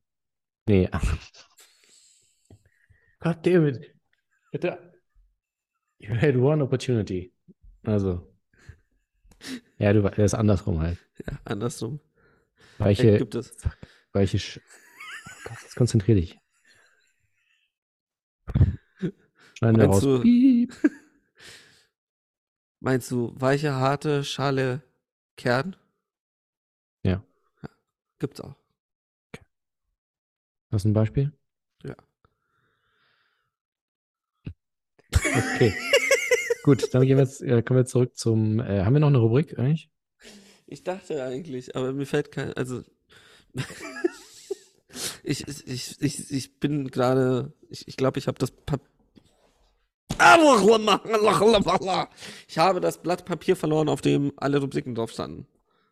[SPEAKER 2] Nee. God damn it. Bitte. You had one opportunity. Also. Ja, du, das ist andersrum halt.
[SPEAKER 1] Ja, andersrum.
[SPEAKER 2] Weiche,
[SPEAKER 1] gibt es.
[SPEAKER 2] weiche Sch oh Gott, jetzt konzentrier dich. Schneiden wir
[SPEAKER 1] Meinst
[SPEAKER 2] raus.
[SPEAKER 1] du-
[SPEAKER 2] Piep.
[SPEAKER 1] Meinst du weiche, harte Schale, Kern?
[SPEAKER 2] Ja.
[SPEAKER 1] ja. Gibt's auch.
[SPEAKER 2] Hast du ein Beispiel?
[SPEAKER 1] Ja.
[SPEAKER 2] Okay. Gut, dann gehen wir jetzt, äh, kommen wir zurück zum. Äh, haben wir noch eine Rubrik eigentlich?
[SPEAKER 1] Ich dachte eigentlich, aber mir fällt kein, also ich, ich, ich, ich, bin gerade, ich, ich glaube, ich habe das ich habe das Blatt Papier verloren, auf dem alle Rubriken drauf standen.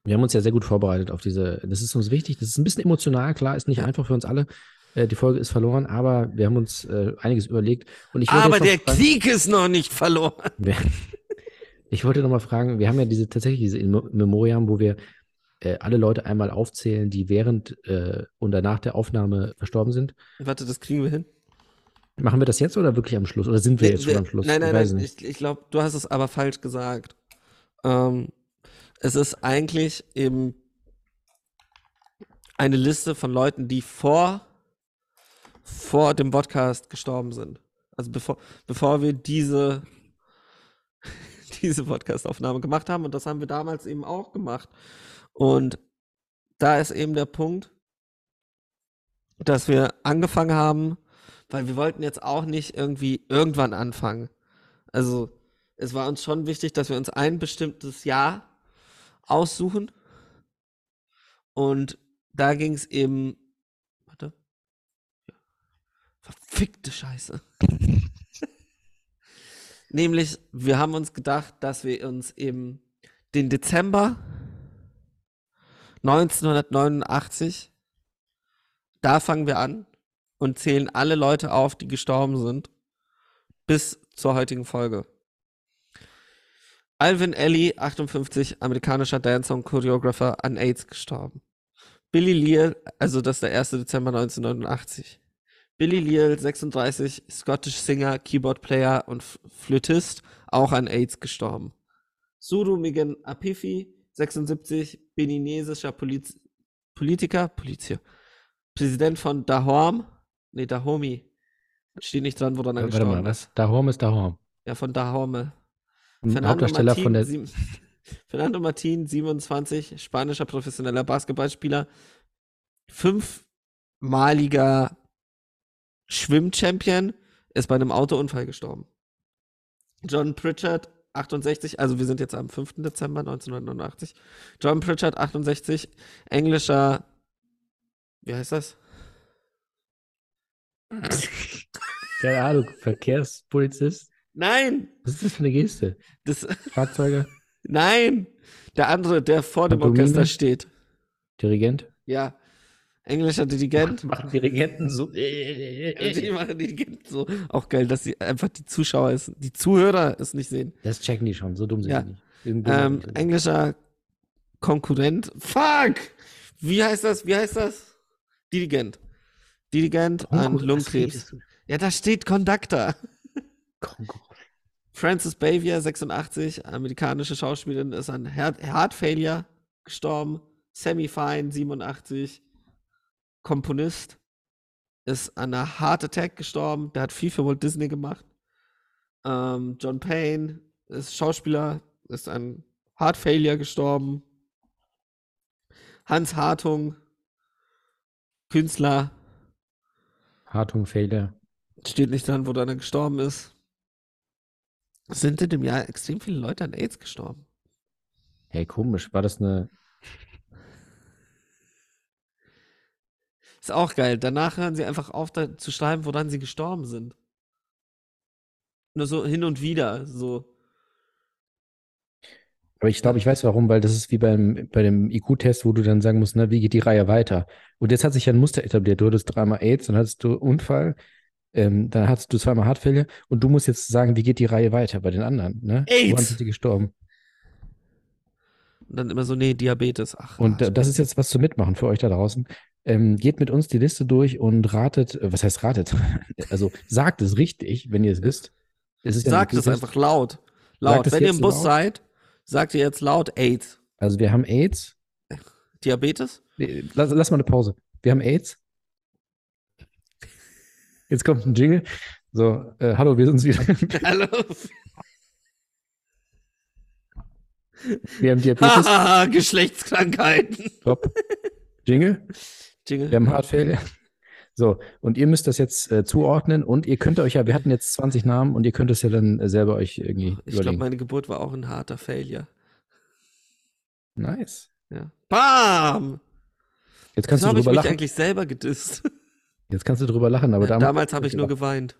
[SPEAKER 2] Wir haben uns ja sehr gut vorbereitet auf diese. Das ist uns wichtig. Das ist ein bisschen emotional, klar, ist nicht einfach für uns alle. Äh, die Folge ist verloren, aber wir haben uns äh, einiges überlegt. Und ich
[SPEAKER 1] Aber der Krieg ist noch nicht verloren.
[SPEAKER 2] Ich wollte noch mal fragen, wir haben ja diese tatsächlich diese In Memoriam, wo wir äh, alle Leute einmal aufzählen, die während äh, und danach der Aufnahme verstorben sind.
[SPEAKER 1] Warte, das kriegen wir hin.
[SPEAKER 2] Machen wir das jetzt oder wirklich am Schluss? Oder sind wir jetzt schon am Schluss?
[SPEAKER 1] Nein, nein,
[SPEAKER 2] ich
[SPEAKER 1] nein,
[SPEAKER 2] nicht.
[SPEAKER 1] ich, ich glaube, du hast es aber falsch gesagt. Ähm, es ist eigentlich eben eine Liste von Leuten, die vor, vor dem Podcast gestorben sind. Also bevor, bevor wir diese, diese Podcast-Aufnahme gemacht haben. Und das haben wir damals eben auch gemacht. Und da ist eben der Punkt, dass wir angefangen haben, weil wir wollten jetzt auch nicht irgendwie irgendwann anfangen. Also es war uns schon wichtig, dass wir uns ein bestimmtes Jahr aussuchen. Und da ging es eben. Warte. Verfickte Scheiße. Nämlich, wir haben uns gedacht, dass wir uns eben den Dezember 1989, da fangen wir an und zählen alle Leute auf, die gestorben sind, bis zur heutigen Folge. Alvin Ellie, 58, amerikanischer Dancer und Choreographer, an AIDS gestorben. Billy Leal, also das ist der 1. Dezember 1989. Billy Leal, 36, Scottish Singer, Keyboard Player und Flötist, auch an AIDS gestorben. Suru Migen Apifi, 76, beninesischer Poliz Politiker, Politiker, Präsident von Dahom, nee, Dahomey. Steht nicht dran, wo dann er
[SPEAKER 2] Warte
[SPEAKER 1] gestorben
[SPEAKER 2] mal,
[SPEAKER 1] ist.
[SPEAKER 2] was? Dahorm ist Dahorm.
[SPEAKER 1] Ja, von Dahome.
[SPEAKER 2] Ein Hauptdarsteller von der.
[SPEAKER 1] sieben- Fernando Martin, 27, spanischer professioneller Basketballspieler, fünfmaliger Schwimmchampion, ist bei einem Autounfall gestorben. John Pritchard, 68, also wir sind jetzt am 5. Dezember 1989. John Pritchard, 68, englischer, wie heißt das?
[SPEAKER 2] Keine Ahnung, Verkehrspolizist.
[SPEAKER 1] Nein!
[SPEAKER 2] Was ist das für eine Geste?
[SPEAKER 1] Das,
[SPEAKER 2] Schlagzeuger,
[SPEAKER 1] nein! Der andere, der vor dem? Orchester steht.
[SPEAKER 2] Dirigent.
[SPEAKER 1] Ja. Englischer Dirigent.
[SPEAKER 2] Machen Dirigenten so.
[SPEAKER 1] Die machen die so. Auch geil, dass sie einfach die Zuschauer, ist, die Zuhörer es nicht sehen.
[SPEAKER 2] Das checken die schon, so dumm sind
[SPEAKER 1] Ja.
[SPEAKER 2] die nicht.
[SPEAKER 1] Ähm, englischer Konkurrent. Fuck! Wie heißt das? Wie heißt das? Dirigent. Dirigent an Lungenkrebs. Ja, da steht Conductor.
[SPEAKER 2] Konkurrent.
[SPEAKER 1] Frances Bavier, 86, amerikanische Schauspielerin, ist an Heart, Heart Failure gestorben. Sammy Fine, 87, Komponist, ist an einer Heart Attack gestorben. Der hat viel für Walt Disney gemacht. Ähm, John Payne ist Schauspieler, ist an Heart Failure gestorben. Hans Hartung, Künstler,
[SPEAKER 2] Hartung Failure.
[SPEAKER 1] steht nicht dran, wo dann gestorben ist. Sind in dem Jahr extrem viele Leute an AIDS gestorben.
[SPEAKER 2] Hey, komisch. War das eine.
[SPEAKER 1] Ist auch geil. Danach hören sie einfach auf, da zu schreiben, woran sie gestorben sind. Nur so hin und wieder, so.
[SPEAKER 2] Aber ich glaube, ich weiß warum, weil das ist wie beim, bei dem IQ-Test, wo du dann sagen musst, ne, wie geht die Reihe weiter? Und jetzt hat sich ja ein Muster etabliert. Du hattest dreimal AIDS, dann hattest du Unfall, ähm, dann hattest du zweimal Hartfälle und du musst jetzt sagen, wie geht die Reihe weiter bei den anderen, ne?
[SPEAKER 1] AIDS!
[SPEAKER 2] Woran sind die gestorben?
[SPEAKER 1] Und dann immer so, nee, Diabetes. Ach,
[SPEAKER 2] Und das ist jetzt was zu mitmachen für euch da draußen. Ähm, geht mit uns die Liste durch und ratet, äh, was heißt ratet? Also sagt es richtig, wenn ihr es wisst. Es ist ja
[SPEAKER 1] Sagt es
[SPEAKER 2] IQ-Test.
[SPEAKER 1] einfach laut. Laut.
[SPEAKER 2] es
[SPEAKER 1] Wenn ihr im Bus
[SPEAKER 2] laut.
[SPEAKER 1] seid, sagt ihr jetzt laut AIDS.
[SPEAKER 2] Also wir haben AIDS.
[SPEAKER 1] Diabetes?
[SPEAKER 2] Lass, lass mal eine Pause. Wir haben AIDS. Jetzt kommt ein Jingle. So, äh, hallo, wir sind's wieder.
[SPEAKER 1] Hallo.
[SPEAKER 2] Wir haben Diabetes.
[SPEAKER 1] Haha, Geschlechtskrankheiten.
[SPEAKER 2] Stopp. Jingle.
[SPEAKER 1] Jingle.
[SPEAKER 2] Wir haben Heartfailure. So, und ihr müsst das jetzt äh, zuordnen und ihr könnt euch ja, wir hatten jetzt 20 Namen und ihr könnt es ja dann äh, selber euch irgendwie
[SPEAKER 1] Ich glaube, meine Geburt war auch ein harter Failure.
[SPEAKER 2] nice.
[SPEAKER 1] Ja. Bam!
[SPEAKER 2] Jetzt kannst
[SPEAKER 1] Wieso
[SPEAKER 2] du
[SPEAKER 1] ich
[SPEAKER 2] drüber
[SPEAKER 1] mich
[SPEAKER 2] lachen.
[SPEAKER 1] eigentlich selber gedisst?
[SPEAKER 2] Jetzt kannst du drüber lachen, aber
[SPEAKER 1] Ja,
[SPEAKER 2] damals,
[SPEAKER 1] damals habe ich nur geweint.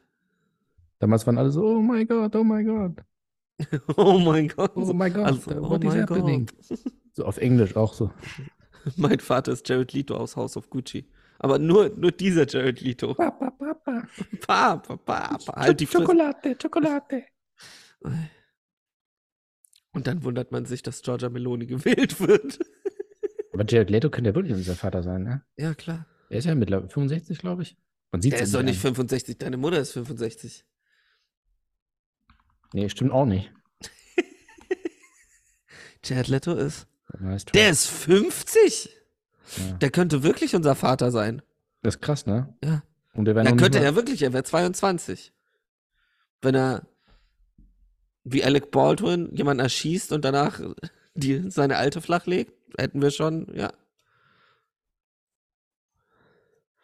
[SPEAKER 2] damals waren alle so, oh my God, oh my God,
[SPEAKER 1] Oh mein Gott.
[SPEAKER 2] oh my God,
[SPEAKER 1] Also,
[SPEAKER 2] uh,
[SPEAKER 1] oh
[SPEAKER 2] what is
[SPEAKER 1] mein
[SPEAKER 2] happening?
[SPEAKER 1] Gott.
[SPEAKER 2] So auf Englisch auch so.
[SPEAKER 1] Mein Vater ist Jared Leto aus House of Gucci. Aber nur, nur dieser Jared Leto.
[SPEAKER 2] Papa, Papa,
[SPEAKER 1] Pa, pa, pa, pa, halt die.
[SPEAKER 2] Schokolade, Schokolade.
[SPEAKER 1] Und dann wundert man sich, dass Giorgia Meloni gewählt wird.
[SPEAKER 2] Aber Jared Leto könnte ja wirklich unser Vater sein, ne?
[SPEAKER 1] Ja, klar.
[SPEAKER 2] Er ist ja mittlerweile 65, glaube ich. Man sieht
[SPEAKER 1] Der ist doch nicht 65, deine Mutter ist 65.
[SPEAKER 2] Nee, stimmt auch nicht.
[SPEAKER 1] Jared Leto ist. Der ist 50?
[SPEAKER 2] Ja.
[SPEAKER 1] Der könnte wirklich unser Vater sein.
[SPEAKER 2] Das ist krass, ne?
[SPEAKER 1] Ja.
[SPEAKER 2] Und er wäre
[SPEAKER 1] Ja, könnte er wirklich, er wäre 22. Wenn er wie Alec Baldwin jemanden erschießt und danach die, seine alte flachlegt, hätten wir schon, ja,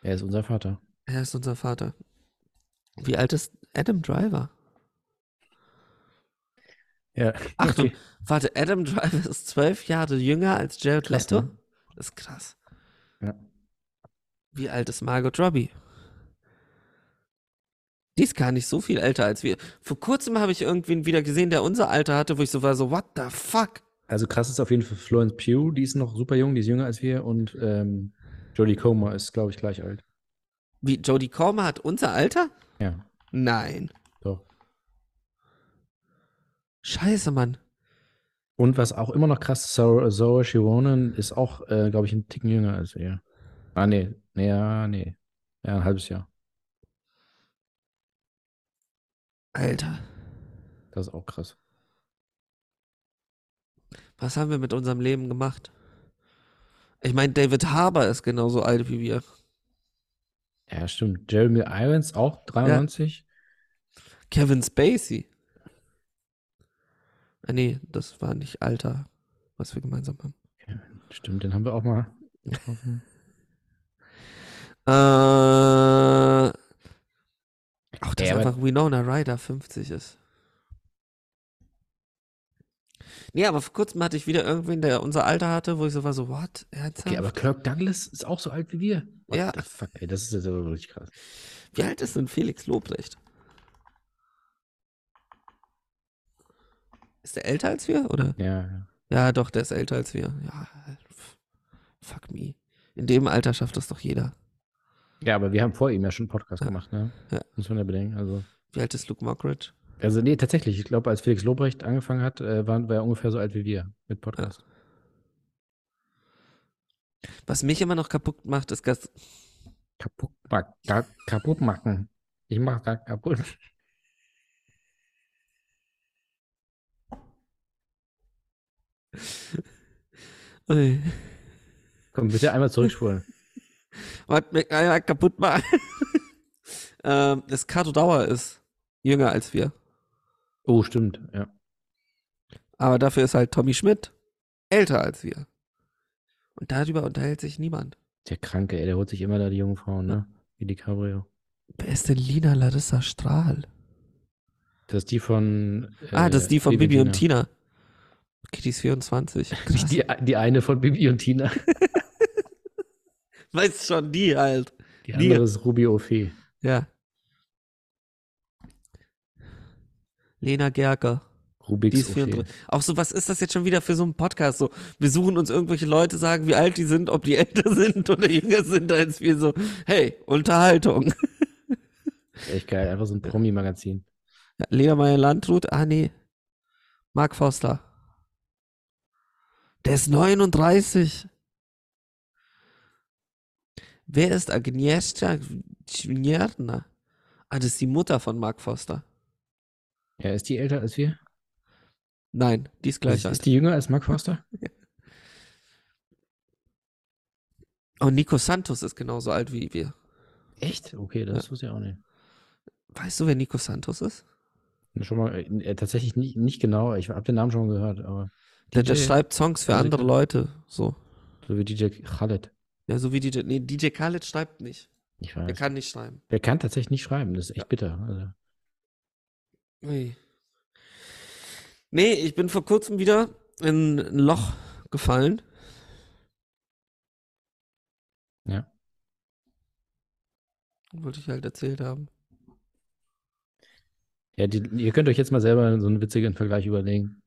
[SPEAKER 2] er ist unser Vater.
[SPEAKER 1] er ist unser Vater. Wie alt ist Adam Driver?
[SPEAKER 2] Ja.
[SPEAKER 1] Achtung,
[SPEAKER 2] Okay.
[SPEAKER 1] warte, Adam Driver ist zwölf Jahre jünger als Jared
[SPEAKER 2] Krass,
[SPEAKER 1] Leto?
[SPEAKER 2] ne?
[SPEAKER 1] Das ist krass.
[SPEAKER 2] Ja.
[SPEAKER 1] Wie alt ist Margot Robbie? Die ist gar nicht so viel älter als wir. Vor kurzem habe ich irgendwen wieder gesehen, der unser Alter hatte, wo ich so war, so, what the fuck?
[SPEAKER 2] Also krass ist auf jeden Fall Florence Pugh, die ist noch super jung, die ist jünger als wir und ähm, Jodie Comer ist, glaube ich, gleich alt.
[SPEAKER 1] Wie, Jodie Comer hat unser Alter?
[SPEAKER 2] Ja,
[SPEAKER 1] Nein. Scheiße, Mann.
[SPEAKER 2] Und was auch immer noch krass ist, Zoe Zoe Shironen ist auch, äh, glaube ich, ein Ticken jünger als wir. Ah, nee, nee, ja, nee. Ja, ein halbes Jahr.
[SPEAKER 1] Alter.
[SPEAKER 2] Das ist auch krass.
[SPEAKER 1] Was haben wir mit unserem Leben gemacht? Ich meine, David Harbour ist genauso alt wie wir.
[SPEAKER 2] Ja, stimmt. Jeremy Irons auch 93.
[SPEAKER 1] Kevin Spacey. Ah, nee, das war nicht Alter, was wir gemeinsam haben.
[SPEAKER 2] Stimmt, den haben wir auch mal getroffen.
[SPEAKER 1] Äh, auch dass
[SPEAKER 2] Ja,
[SPEAKER 1] einfach Winona Ryder 50 ist. Nee, aber vor kurzem hatte ich wieder irgendwen, der unser Alter hatte, wo ich so war, so, what? Ernsthaft?
[SPEAKER 2] Okay, aber Kirk Douglas ist auch so alt wie wir. What
[SPEAKER 1] Ja.
[SPEAKER 2] fuck, ey, das ist jetzt aber wirklich krass.
[SPEAKER 1] Wie alt ist denn Felix Lobrecht? Ist der älter als wir, oder?
[SPEAKER 2] Ja, ja.
[SPEAKER 1] Ja, doch, der ist älter als wir. Ja, fuck me. In dem Alter schafft das doch jeder.
[SPEAKER 2] Ja, aber wir haben vor ihm ja schon einen Podcast
[SPEAKER 1] Ja.
[SPEAKER 2] gemacht, ne?
[SPEAKER 1] Ja.
[SPEAKER 2] Muss man ja bedenken. Also,
[SPEAKER 1] Wie alt ist Luke Mockridge?
[SPEAKER 2] also nee, tatsächlich. Ich glaube, als Felix Lobrecht angefangen hat, äh, war, war er ungefähr so alt wie wir mit Podcast.
[SPEAKER 1] Was mich immer noch kaputt macht, ist, dass
[SPEAKER 2] Kaputt, kaputt machen. Ich mach da kaputt.
[SPEAKER 1] Ui.
[SPEAKER 2] Komm, bitte einmal zurückspulen.
[SPEAKER 1] Was mich einmal kaputt macht. ähm, dass Kato Dauer ist jünger als wir.
[SPEAKER 2] Oh, stimmt, ja.
[SPEAKER 1] Aber dafür ist halt Tommy Schmidt älter als wir. Und darüber unterhält sich niemand.
[SPEAKER 2] Der Kranke, ey, der holt sich immer da die jungen Frauen, ne? Wie die Cabrio.
[SPEAKER 1] Wer ist denn Lina Larissa Strahl?
[SPEAKER 2] Das ist die von.
[SPEAKER 1] ah, das
[SPEAKER 2] äh,
[SPEAKER 1] ist die von Bibi und Tina. Die ist 24. Krass.
[SPEAKER 2] Nicht die, die eine von Bibi und Tina.
[SPEAKER 1] Weißt schon, die halt.
[SPEAKER 2] Die
[SPEAKER 1] Die-
[SPEAKER 2] andere ist Ruby Ophé.
[SPEAKER 1] Ja. Lena Gerker. Die
[SPEAKER 2] Rubik's.
[SPEAKER 1] 34. Auch so, was ist das jetzt schon wieder für so ein Podcast? So, wir suchen uns irgendwelche Leute, sagen, wie alt die sind, ob die älter sind oder jünger sind als wir. So, hey, Unterhaltung.
[SPEAKER 2] Echt geil, einfach so ein Promi-Magazin.
[SPEAKER 1] Ja, Lena Meyer Landrut, ah nee. Mark Foster. Der ist 39. Wer ist Agnieszka Czerna? Ah, das ist die Mutter von Mark Foster.
[SPEAKER 2] Ja, ist die älter als wir?
[SPEAKER 1] Nein, die ist gleich
[SPEAKER 2] ist,
[SPEAKER 1] alt.
[SPEAKER 2] ist die jünger als Mark Foster?
[SPEAKER 1] Und Nico Santos ist genauso alt wie wir.
[SPEAKER 2] Echt? Okay, das wusste ich auch nicht.
[SPEAKER 1] Weißt du, wer Nico Santos ist?
[SPEAKER 2] Schon mal, äh, tatsächlich nicht, nicht genau. Ich habe den Namen schon mal gehört, aber
[SPEAKER 1] Der, der schreibt Songs für andere Leute. So.
[SPEAKER 2] so wie DJ Khaled.
[SPEAKER 1] Ja, so wie DJ. Nee, DJ Khaled schreibt nicht.
[SPEAKER 2] Ich weiß.
[SPEAKER 1] kann nicht schreiben.
[SPEAKER 2] Der kann tatsächlich nicht schreiben. Das ist echt bitter. Also,
[SPEAKER 1] Ui. Nee, ich bin vor kurzem wieder in ein Loch gefallen.
[SPEAKER 2] ja.
[SPEAKER 1] Wollte ich halt erzählt haben.
[SPEAKER 2] Ja, die, ihr könnt euch jetzt mal selber so einen witzigen Vergleich überlegen.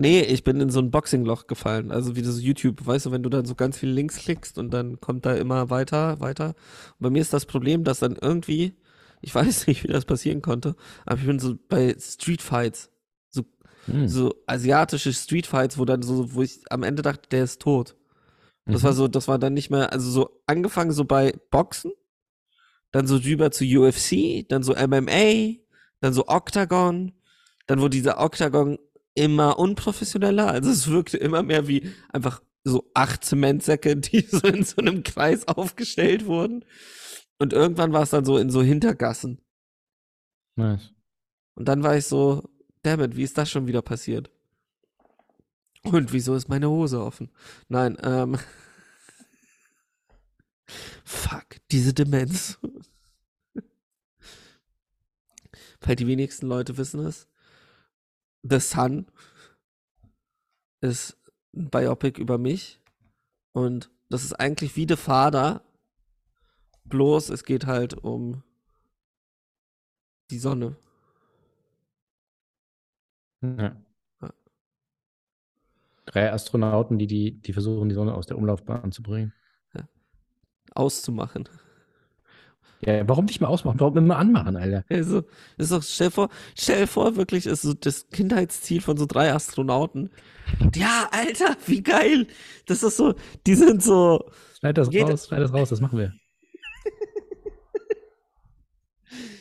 [SPEAKER 1] Nee, ich bin in so ein Boxingloch gefallen. Also wie das YouTube, weißt du, wenn du dann so ganz viel links klickst und dann kommt da immer weiter, weiter. Und bei mir ist das Problem, dass dann irgendwie, ich weiß nicht, wie das passieren konnte, aber ich bin so bei Street Fights,
[SPEAKER 2] Hm.
[SPEAKER 1] so asiatische Street Fights, wo dann so, wo ich am Ende dachte, der ist tot. Das
[SPEAKER 2] Mhm.
[SPEAKER 1] war so, das war dann nicht mehr, also so angefangen so bei Boxen, dann so rüber zu UFC, dann so MMA, dann so Octagon, dann wurde dieser Octagon immer unprofessioneller, also es wirkte immer mehr wie einfach so acht Zementsäcke, die so in so einem Kreis aufgestellt wurden. Und irgendwann war es dann so in so Hintergassen.
[SPEAKER 2] Nice.
[SPEAKER 1] Und dann war ich so, dammit, wie ist das schon wieder passiert? Und wieso ist meine Hose offen? Nein, ähm. Fuck, diese Demenz. Weil die wenigsten Leute wissen es. The Sun ist ein Biopic über mich. Und das ist eigentlich wie The Father. Bloß es geht halt um die Sonne.
[SPEAKER 2] Ja. Drei Astronauten, die, die, die versuchen, die Sonne aus der Umlaufbahn zu bringen.
[SPEAKER 1] Auszumachen.
[SPEAKER 2] Ja, warum nicht mal ausmachen? Warum immer anmachen, Alter?
[SPEAKER 1] Also, ist doch, stell vor, stell vor, wirklich ist so das Kindheitsziel von so drei Astronauten. Ja, Alter, wie geil! Das ist so, die sind so.
[SPEAKER 2] Schneid das
[SPEAKER 1] Jeder-
[SPEAKER 2] raus, schneid das raus, das machen wir.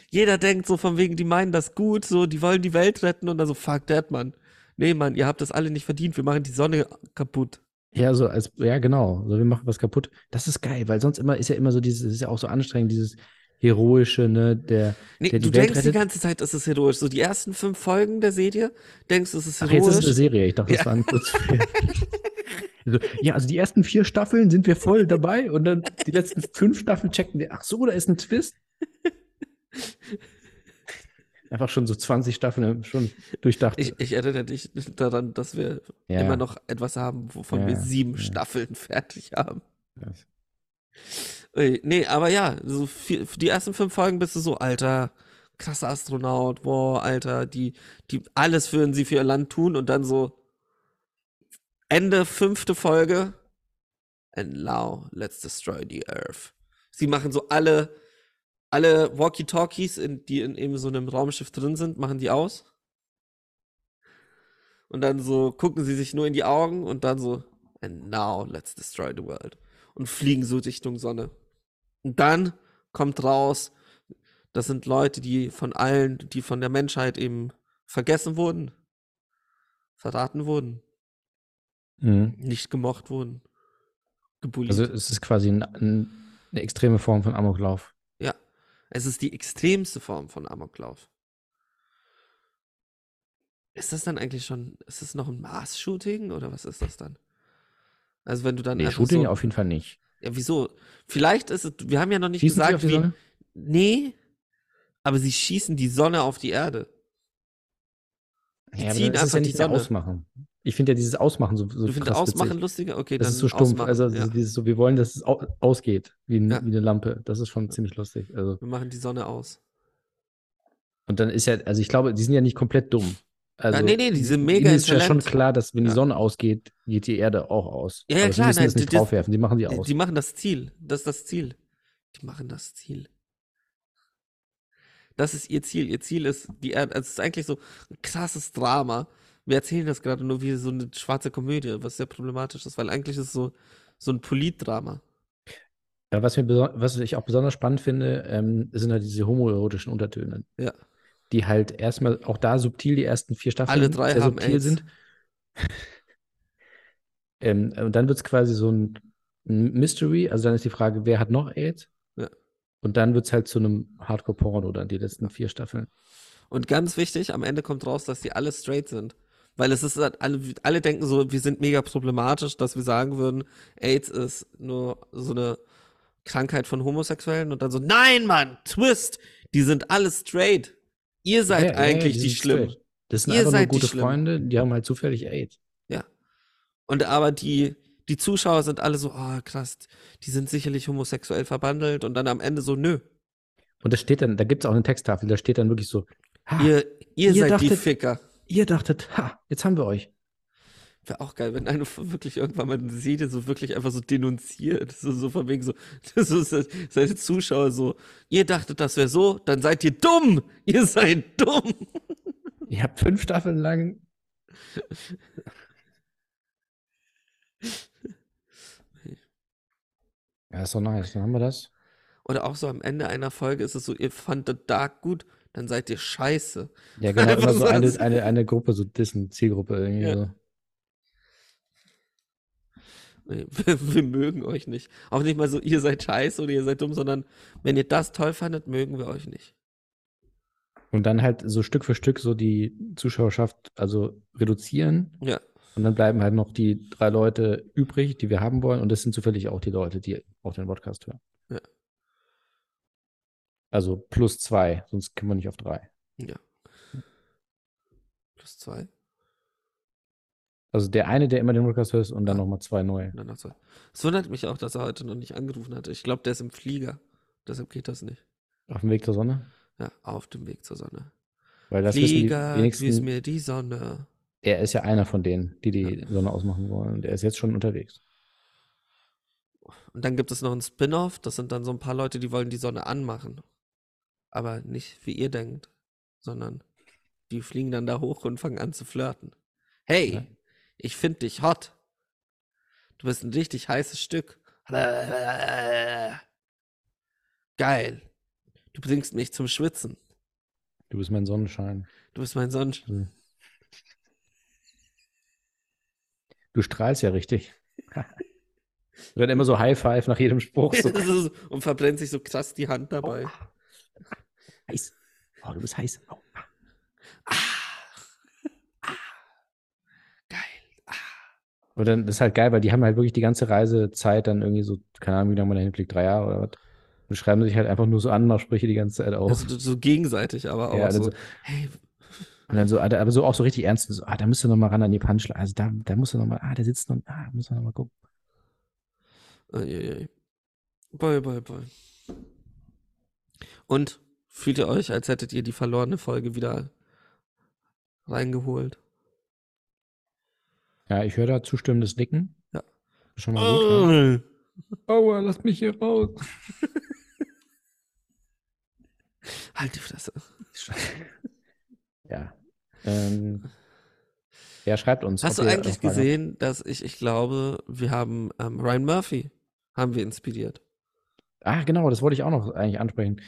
[SPEAKER 1] Jeder denkt so von wegen, die meinen das gut, so, die wollen die Welt retten und dann so, fuck that, Mann. Nee, Mann, ihr habt das alle nicht verdient, wir machen die Sonne kaputt.
[SPEAKER 2] Ja, so als, ja, genau. So, wir machen was kaputt. Das ist geil, weil sonst immer ist ja immer so dieses, es ist ja auch so anstrengend, dieses heroische, ne, der,
[SPEAKER 1] Nee,
[SPEAKER 2] der
[SPEAKER 1] du
[SPEAKER 2] die Welt
[SPEAKER 1] denkst die
[SPEAKER 2] rettet.
[SPEAKER 1] ganze Zeit, das ist heroisch. So die ersten fünf Folgen der Serie, denkst du, es ist
[SPEAKER 2] Ach, jetzt ist es eine
[SPEAKER 1] heroisch.
[SPEAKER 2] Serie. Ich dachte, das
[SPEAKER 1] Ja.
[SPEAKER 2] war ein Kurzfilm. Also, ja, also die ersten vier Staffeln sind wir voll dabei und dann die letzten fünf Staffeln checken wir, ach so, da ist ein Twist. Einfach schon so 20 Staffeln schon durchdacht.
[SPEAKER 1] Ich, ich erinnere dich daran, dass wir
[SPEAKER 2] Ja.
[SPEAKER 1] immer noch etwas haben, wovon
[SPEAKER 2] Ja,
[SPEAKER 1] wir sieben
[SPEAKER 2] ja.
[SPEAKER 1] Staffeln fertig haben. Nee, aber ja, so für die ersten fünf Folgen bist du so, alter, krasser Astronaut, boah, alter, die, die, alles würden sie für ihr Land tun und dann so Ende fünfte Folge and now let's destroy the earth. Sie machen so alle, alle Walkie-Talkies, in, die in eben so einem Raumschiff drin sind, machen die aus. Und dann so gucken sie sich nur in die Augen und dann so, and now let's destroy the world. Und fliegen so Richtung Sonne. Und dann kommt raus, das sind Leute, die von allen, die von der Menschheit eben vergessen wurden, verraten wurden,
[SPEAKER 2] Mhm.
[SPEAKER 1] nicht gemocht wurden, gebullied.
[SPEAKER 2] Also es ist quasi ein, ein, eine extreme Form von Amoklauf.
[SPEAKER 1] Ja, es ist die extremste Form von Amoklauf. Ist das dann eigentlich schon, ist das noch ein Mass-Shooting oder was ist das dann? Also wenn du dann
[SPEAKER 2] Nee, Shooting
[SPEAKER 1] so,
[SPEAKER 2] auf jeden Fall nicht.
[SPEAKER 1] ja wieso? Vielleicht ist es, wir haben ja noch nicht
[SPEAKER 2] Schießen
[SPEAKER 1] gesagt,
[SPEAKER 2] die
[SPEAKER 1] wie,
[SPEAKER 2] Sonne?
[SPEAKER 1] nee, aber sie schießen die Sonne auf die Erde. Die
[SPEAKER 2] Ja, aber
[SPEAKER 1] ziehen
[SPEAKER 2] das ist
[SPEAKER 1] einfach
[SPEAKER 2] ja
[SPEAKER 1] die
[SPEAKER 2] nicht mehr
[SPEAKER 1] Sonne.
[SPEAKER 2] Ausmachen. Ich finde ja dieses Ausmachen so, so
[SPEAKER 1] Du findest Ausmachen
[SPEAKER 2] witzig.
[SPEAKER 1] lustiger? Okay,
[SPEAKER 2] Das ist so stumpf.
[SPEAKER 1] ausmachen.
[SPEAKER 2] Also
[SPEAKER 1] ja.
[SPEAKER 2] dieses so, wir wollen, dass es au ausgeht, wie,
[SPEAKER 1] Ja.
[SPEAKER 2] wie eine Lampe. Das ist schon ziemlich lustig. Also,
[SPEAKER 1] Wir machen die Sonne aus.
[SPEAKER 2] und dann ist ja, also ich glaube, die sind ja nicht komplett dumm. Also,
[SPEAKER 1] nee, nee, die sind mega
[SPEAKER 2] ist ja schon klar, dass wenn die
[SPEAKER 1] Ja.
[SPEAKER 2] Sonne ausgeht, geht die Erde auch aus.
[SPEAKER 1] Ja, ja,
[SPEAKER 2] Aber
[SPEAKER 1] klar,
[SPEAKER 2] Sie müssen
[SPEAKER 1] nein,
[SPEAKER 2] das nicht
[SPEAKER 1] das-
[SPEAKER 2] draufwerfen, die machen die
[SPEAKER 1] Die,
[SPEAKER 2] aus.
[SPEAKER 1] die machen das Ziel. Das ist das Ziel. Die machen das Ziel. Das ist ihr Ziel. Ihr Ziel ist die Erde. Also es ist eigentlich so ein krasses Drama. Wir erzählen das gerade nur wie so eine schwarze Komödie, was sehr problematisch ist, weil eigentlich ist es so, so ein Politdrama.
[SPEAKER 2] Ja, was, mir was ich auch besonders spannend finde, ähm, sind halt diese homoerotischen Untertöne.
[SPEAKER 1] Ja.
[SPEAKER 2] Die halt erstmal auch da subtil die ersten vier Staffeln
[SPEAKER 1] Alle drei
[SPEAKER 2] sehr
[SPEAKER 1] haben
[SPEAKER 2] subtil
[SPEAKER 1] AIDS.
[SPEAKER 2] sind. ähm, und dann wird es quasi so ein, Mystery, also dann ist die Frage, wer hat noch AIDS?
[SPEAKER 1] Ja.
[SPEAKER 2] Und dann wird es halt zu einem Hardcore-Porno dann die letzten vier Staffeln.
[SPEAKER 1] Und ganz wichtig, am Ende kommt raus, dass die alle straight sind. Weil es ist halt, alle, alle denken so, wir sind mega problematisch, dass wir sagen würden, AIDS ist nur so eine Krankheit von Homosexuellen und dann so, nein, Mann, Twist, die sind alle straight. Ihr seid
[SPEAKER 2] Ja, ja, ja,
[SPEAKER 1] eigentlich
[SPEAKER 2] die
[SPEAKER 1] die Schlimmen.
[SPEAKER 2] straight. Das sind
[SPEAKER 1] Ihr
[SPEAKER 2] einfach nur
[SPEAKER 1] seid die
[SPEAKER 2] gute
[SPEAKER 1] Schlimmen.
[SPEAKER 2] Freunde, die haben halt zufällig AIDS.
[SPEAKER 1] Und aber die, die Zuschauer sind alle so, oh krass, die sind sicherlich homosexuell verbandelt und dann am Ende so, nö,
[SPEAKER 2] Und das steht dann, da gibt es auch eine Texttafel, da steht dann wirklich so, ha, ihr,
[SPEAKER 1] ihr, ihr, seid die
[SPEAKER 2] dachtet-
[SPEAKER 1] Ficker.
[SPEAKER 2] dachtet, ha, jetzt haben wir euch.
[SPEAKER 1] Wäre auch geil, wenn einer wirklich irgendwann mal eine Serie so wirklich einfach so denunziert. So, so von wegen so, das ist seine Zuschauer so, ihr dachtet, das wäre so, dann seid ihr dumm. Ihr seid dumm.
[SPEAKER 2] Ihr habt fünf Staffeln lang. Ja, ist doch nice. Dann haben wir das.
[SPEAKER 1] Oder auch so am Ende einer Folge ist es so, ihr fandet Dark gut, dann seid ihr scheiße.
[SPEAKER 2] Ja, genau. Immer so eine, eine, eine Gruppe, so Dissen, Zielgruppe irgendwie.
[SPEAKER 1] Ja.
[SPEAKER 2] So.
[SPEAKER 1] Nee, wir, wir mögen euch nicht. Auch nicht mal so, ihr seid scheiße oder ihr seid dumm, sondern wenn ihr das toll fandet, mögen wir euch nicht.
[SPEAKER 2] Und dann halt so Stück für Stück so die Zuschauerschaft also reduzieren.
[SPEAKER 1] Ja.
[SPEAKER 2] Und dann bleiben halt noch die drei Leute übrig, die wir haben wollen. Und das sind zufällig auch die Leute, die auch den Podcast hören. Also plus zwei, sonst kommen wir nicht auf drei.
[SPEAKER 1] Ja. Plus zwei.
[SPEAKER 2] Also der eine, der immer den Podcast hört und dann nochmal zwei neue.
[SPEAKER 1] Dann noch zwei. Es wundert mich auch, dass er heute noch nicht angerufen hatte. Ich glaube, der ist im Flieger. Deshalb geht das nicht.
[SPEAKER 2] Auf dem Weg zur Sonne.
[SPEAKER 1] Ja, auf dem Weg zur Sonne.
[SPEAKER 2] Weil das wissen
[SPEAKER 1] Flieger, grüß
[SPEAKER 2] wenigsten.
[SPEAKER 1] mir die Sonne.
[SPEAKER 2] Er ist ja einer von denen, die die
[SPEAKER 1] Ja.
[SPEAKER 2] Sonne ausmachen wollen. Und er ist jetzt schon unterwegs.
[SPEAKER 1] Und dann gibt es noch ein Spin-off. Das sind dann so ein paar Leute, die wollen die Sonne anmachen. Aber nicht wie ihr denkt, sondern die fliegen dann da hoch und fangen an zu flirten. Hey,
[SPEAKER 2] Ja.
[SPEAKER 1] ich finde dich hot. Du bist ein richtig heißes Stück. Geil. Du bringst mich zum Schwitzen.
[SPEAKER 2] Du bist mein Sonnenschein.
[SPEAKER 1] Du bist mein Sonnenschein.
[SPEAKER 2] Du strahlst ja richtig. Wird immer so High Five nach jedem Spruch. So
[SPEAKER 1] und verbrennt sich so krass die Hand dabei.
[SPEAKER 2] Heiß. Oh, du bist heiß. Oh.
[SPEAKER 1] Geil.
[SPEAKER 2] Und dann das ist halt geil, weil die haben halt wirklich die ganze Reisezeit dann irgendwie so, keine Ahnung, wie lange man dahin fliegt, drei Jahre oder was. Und schreiben sich halt einfach nur so Anmachsprüche die ganze Zeit auf.
[SPEAKER 1] Also so gegenseitig, aber auch
[SPEAKER 2] Ja,
[SPEAKER 1] so.
[SPEAKER 2] also-
[SPEAKER 1] Hey,
[SPEAKER 2] Und dann so, aber so auch so richtig ernst, so, ah, da müsst ihr noch mal ran an die Punchline. Also da, da musst du noch mal, ah, der sitzt noch, ah, müssen wir noch mal gucken.
[SPEAKER 1] Eieiei. Bye, bye, bye. Und fühlt ihr euch, als hättet ihr die verlorene Folge wieder reingeholt?
[SPEAKER 2] Ja, ich höre da zustimmendes Nicken.
[SPEAKER 1] Ja.
[SPEAKER 2] Schon mal gut. Ja.
[SPEAKER 1] Oh.
[SPEAKER 2] Aua, lass mich hier raus.
[SPEAKER 1] Halt die Fresse.
[SPEAKER 2] ja. Ähm, er schreibt uns.
[SPEAKER 1] Hast du eigentlich
[SPEAKER 2] habt.
[SPEAKER 1] gesehen, dass ich, ich glaube, wir haben ähm, Ryan Murphy haben wir inspiriert.
[SPEAKER 2] Ah, genau, das wollte ich auch noch eigentlich ansprechen.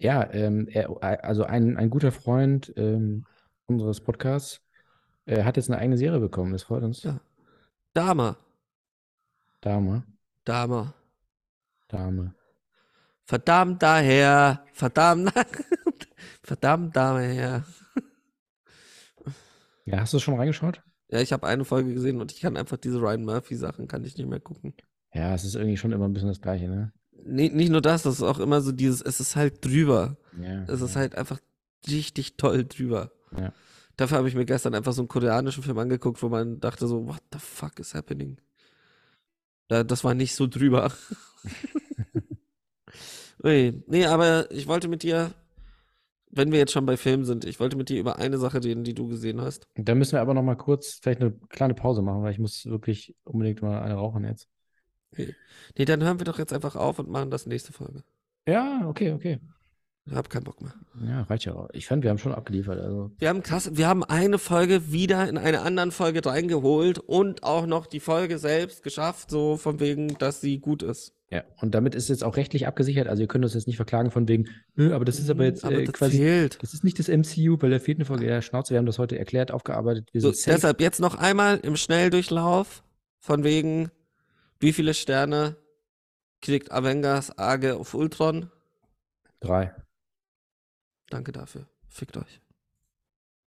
[SPEAKER 2] Ja, ähm, er, also ein, ein guter Freund ähm, unseres Podcasts äh, hat jetzt eine eigene Serie bekommen. Das freut uns.
[SPEAKER 1] Ja. Dame,
[SPEAKER 2] Dame,
[SPEAKER 1] Dame.
[SPEAKER 2] Dame.
[SPEAKER 1] Verdammt daher, verdammt, verdammt daher.
[SPEAKER 2] Ja, hast du schon reingeschaut?
[SPEAKER 1] Ja, ich habe eine Folge gesehen und ich kann einfach diese Ryan Murphy Sachen kann ich nicht mehr gucken.
[SPEAKER 2] Ja, es ist irgendwie schon immer ein bisschen das Gleiche, ne?
[SPEAKER 1] Nee, nicht nur das, das ist auch immer so dieses, es ist halt drüber.
[SPEAKER 2] Ja.
[SPEAKER 1] Es ist
[SPEAKER 2] ja.
[SPEAKER 1] halt einfach richtig toll drüber.
[SPEAKER 2] Ja.
[SPEAKER 1] Dafür habe ich mir gestern einfach so einen koreanischen Film angeguckt, wo man dachte so, what the fuck is happening? Da, das war nicht so drüber. Ui, nee, aber ich wollte mit dir, wenn wir jetzt schon bei Filmen sind, ich wollte mit dir über eine Sache reden, die du gesehen hast.
[SPEAKER 2] Da müssen wir aber noch mal kurz vielleicht eine kleine Pause machen, weil ich muss wirklich unbedingt mal eine rauchen jetzt.
[SPEAKER 1] Nee, dann hören wir doch jetzt einfach auf und machen das nächste Folge.
[SPEAKER 2] Ja, okay, okay.
[SPEAKER 1] Ich hab keinen Bock mehr.
[SPEAKER 2] Ja, reicht ja auch. Ich fand, wir haben schon abgeliefert. Also,
[SPEAKER 1] Wir haben krass, wir haben eine Folge wieder in eine anderen Folge reingeholt und auch noch die Folge selbst geschafft, so von wegen, dass sie gut ist.
[SPEAKER 2] ja. Und damit ist jetzt auch rechtlich abgesichert. Also, ihr könnt uns jetzt nicht verklagen von wegen, "Nö, aber das ist aber jetzt
[SPEAKER 1] Aber
[SPEAKER 2] äh,
[SPEAKER 1] das
[SPEAKER 2] quasi,
[SPEAKER 1] fehlt.
[SPEAKER 2] das ist nicht das MCU, weil da fehlt eine Folge. Ja, Schnauze, wir haben das heute erklärt, aufgearbeitet. Wir
[SPEAKER 1] So, deshalb jetzt noch einmal im Schnelldurchlauf von wegen, wie viele Sterne kriegt Avengers Age of Ultron?
[SPEAKER 2] Drei.
[SPEAKER 1] Danke dafür. Fickt euch.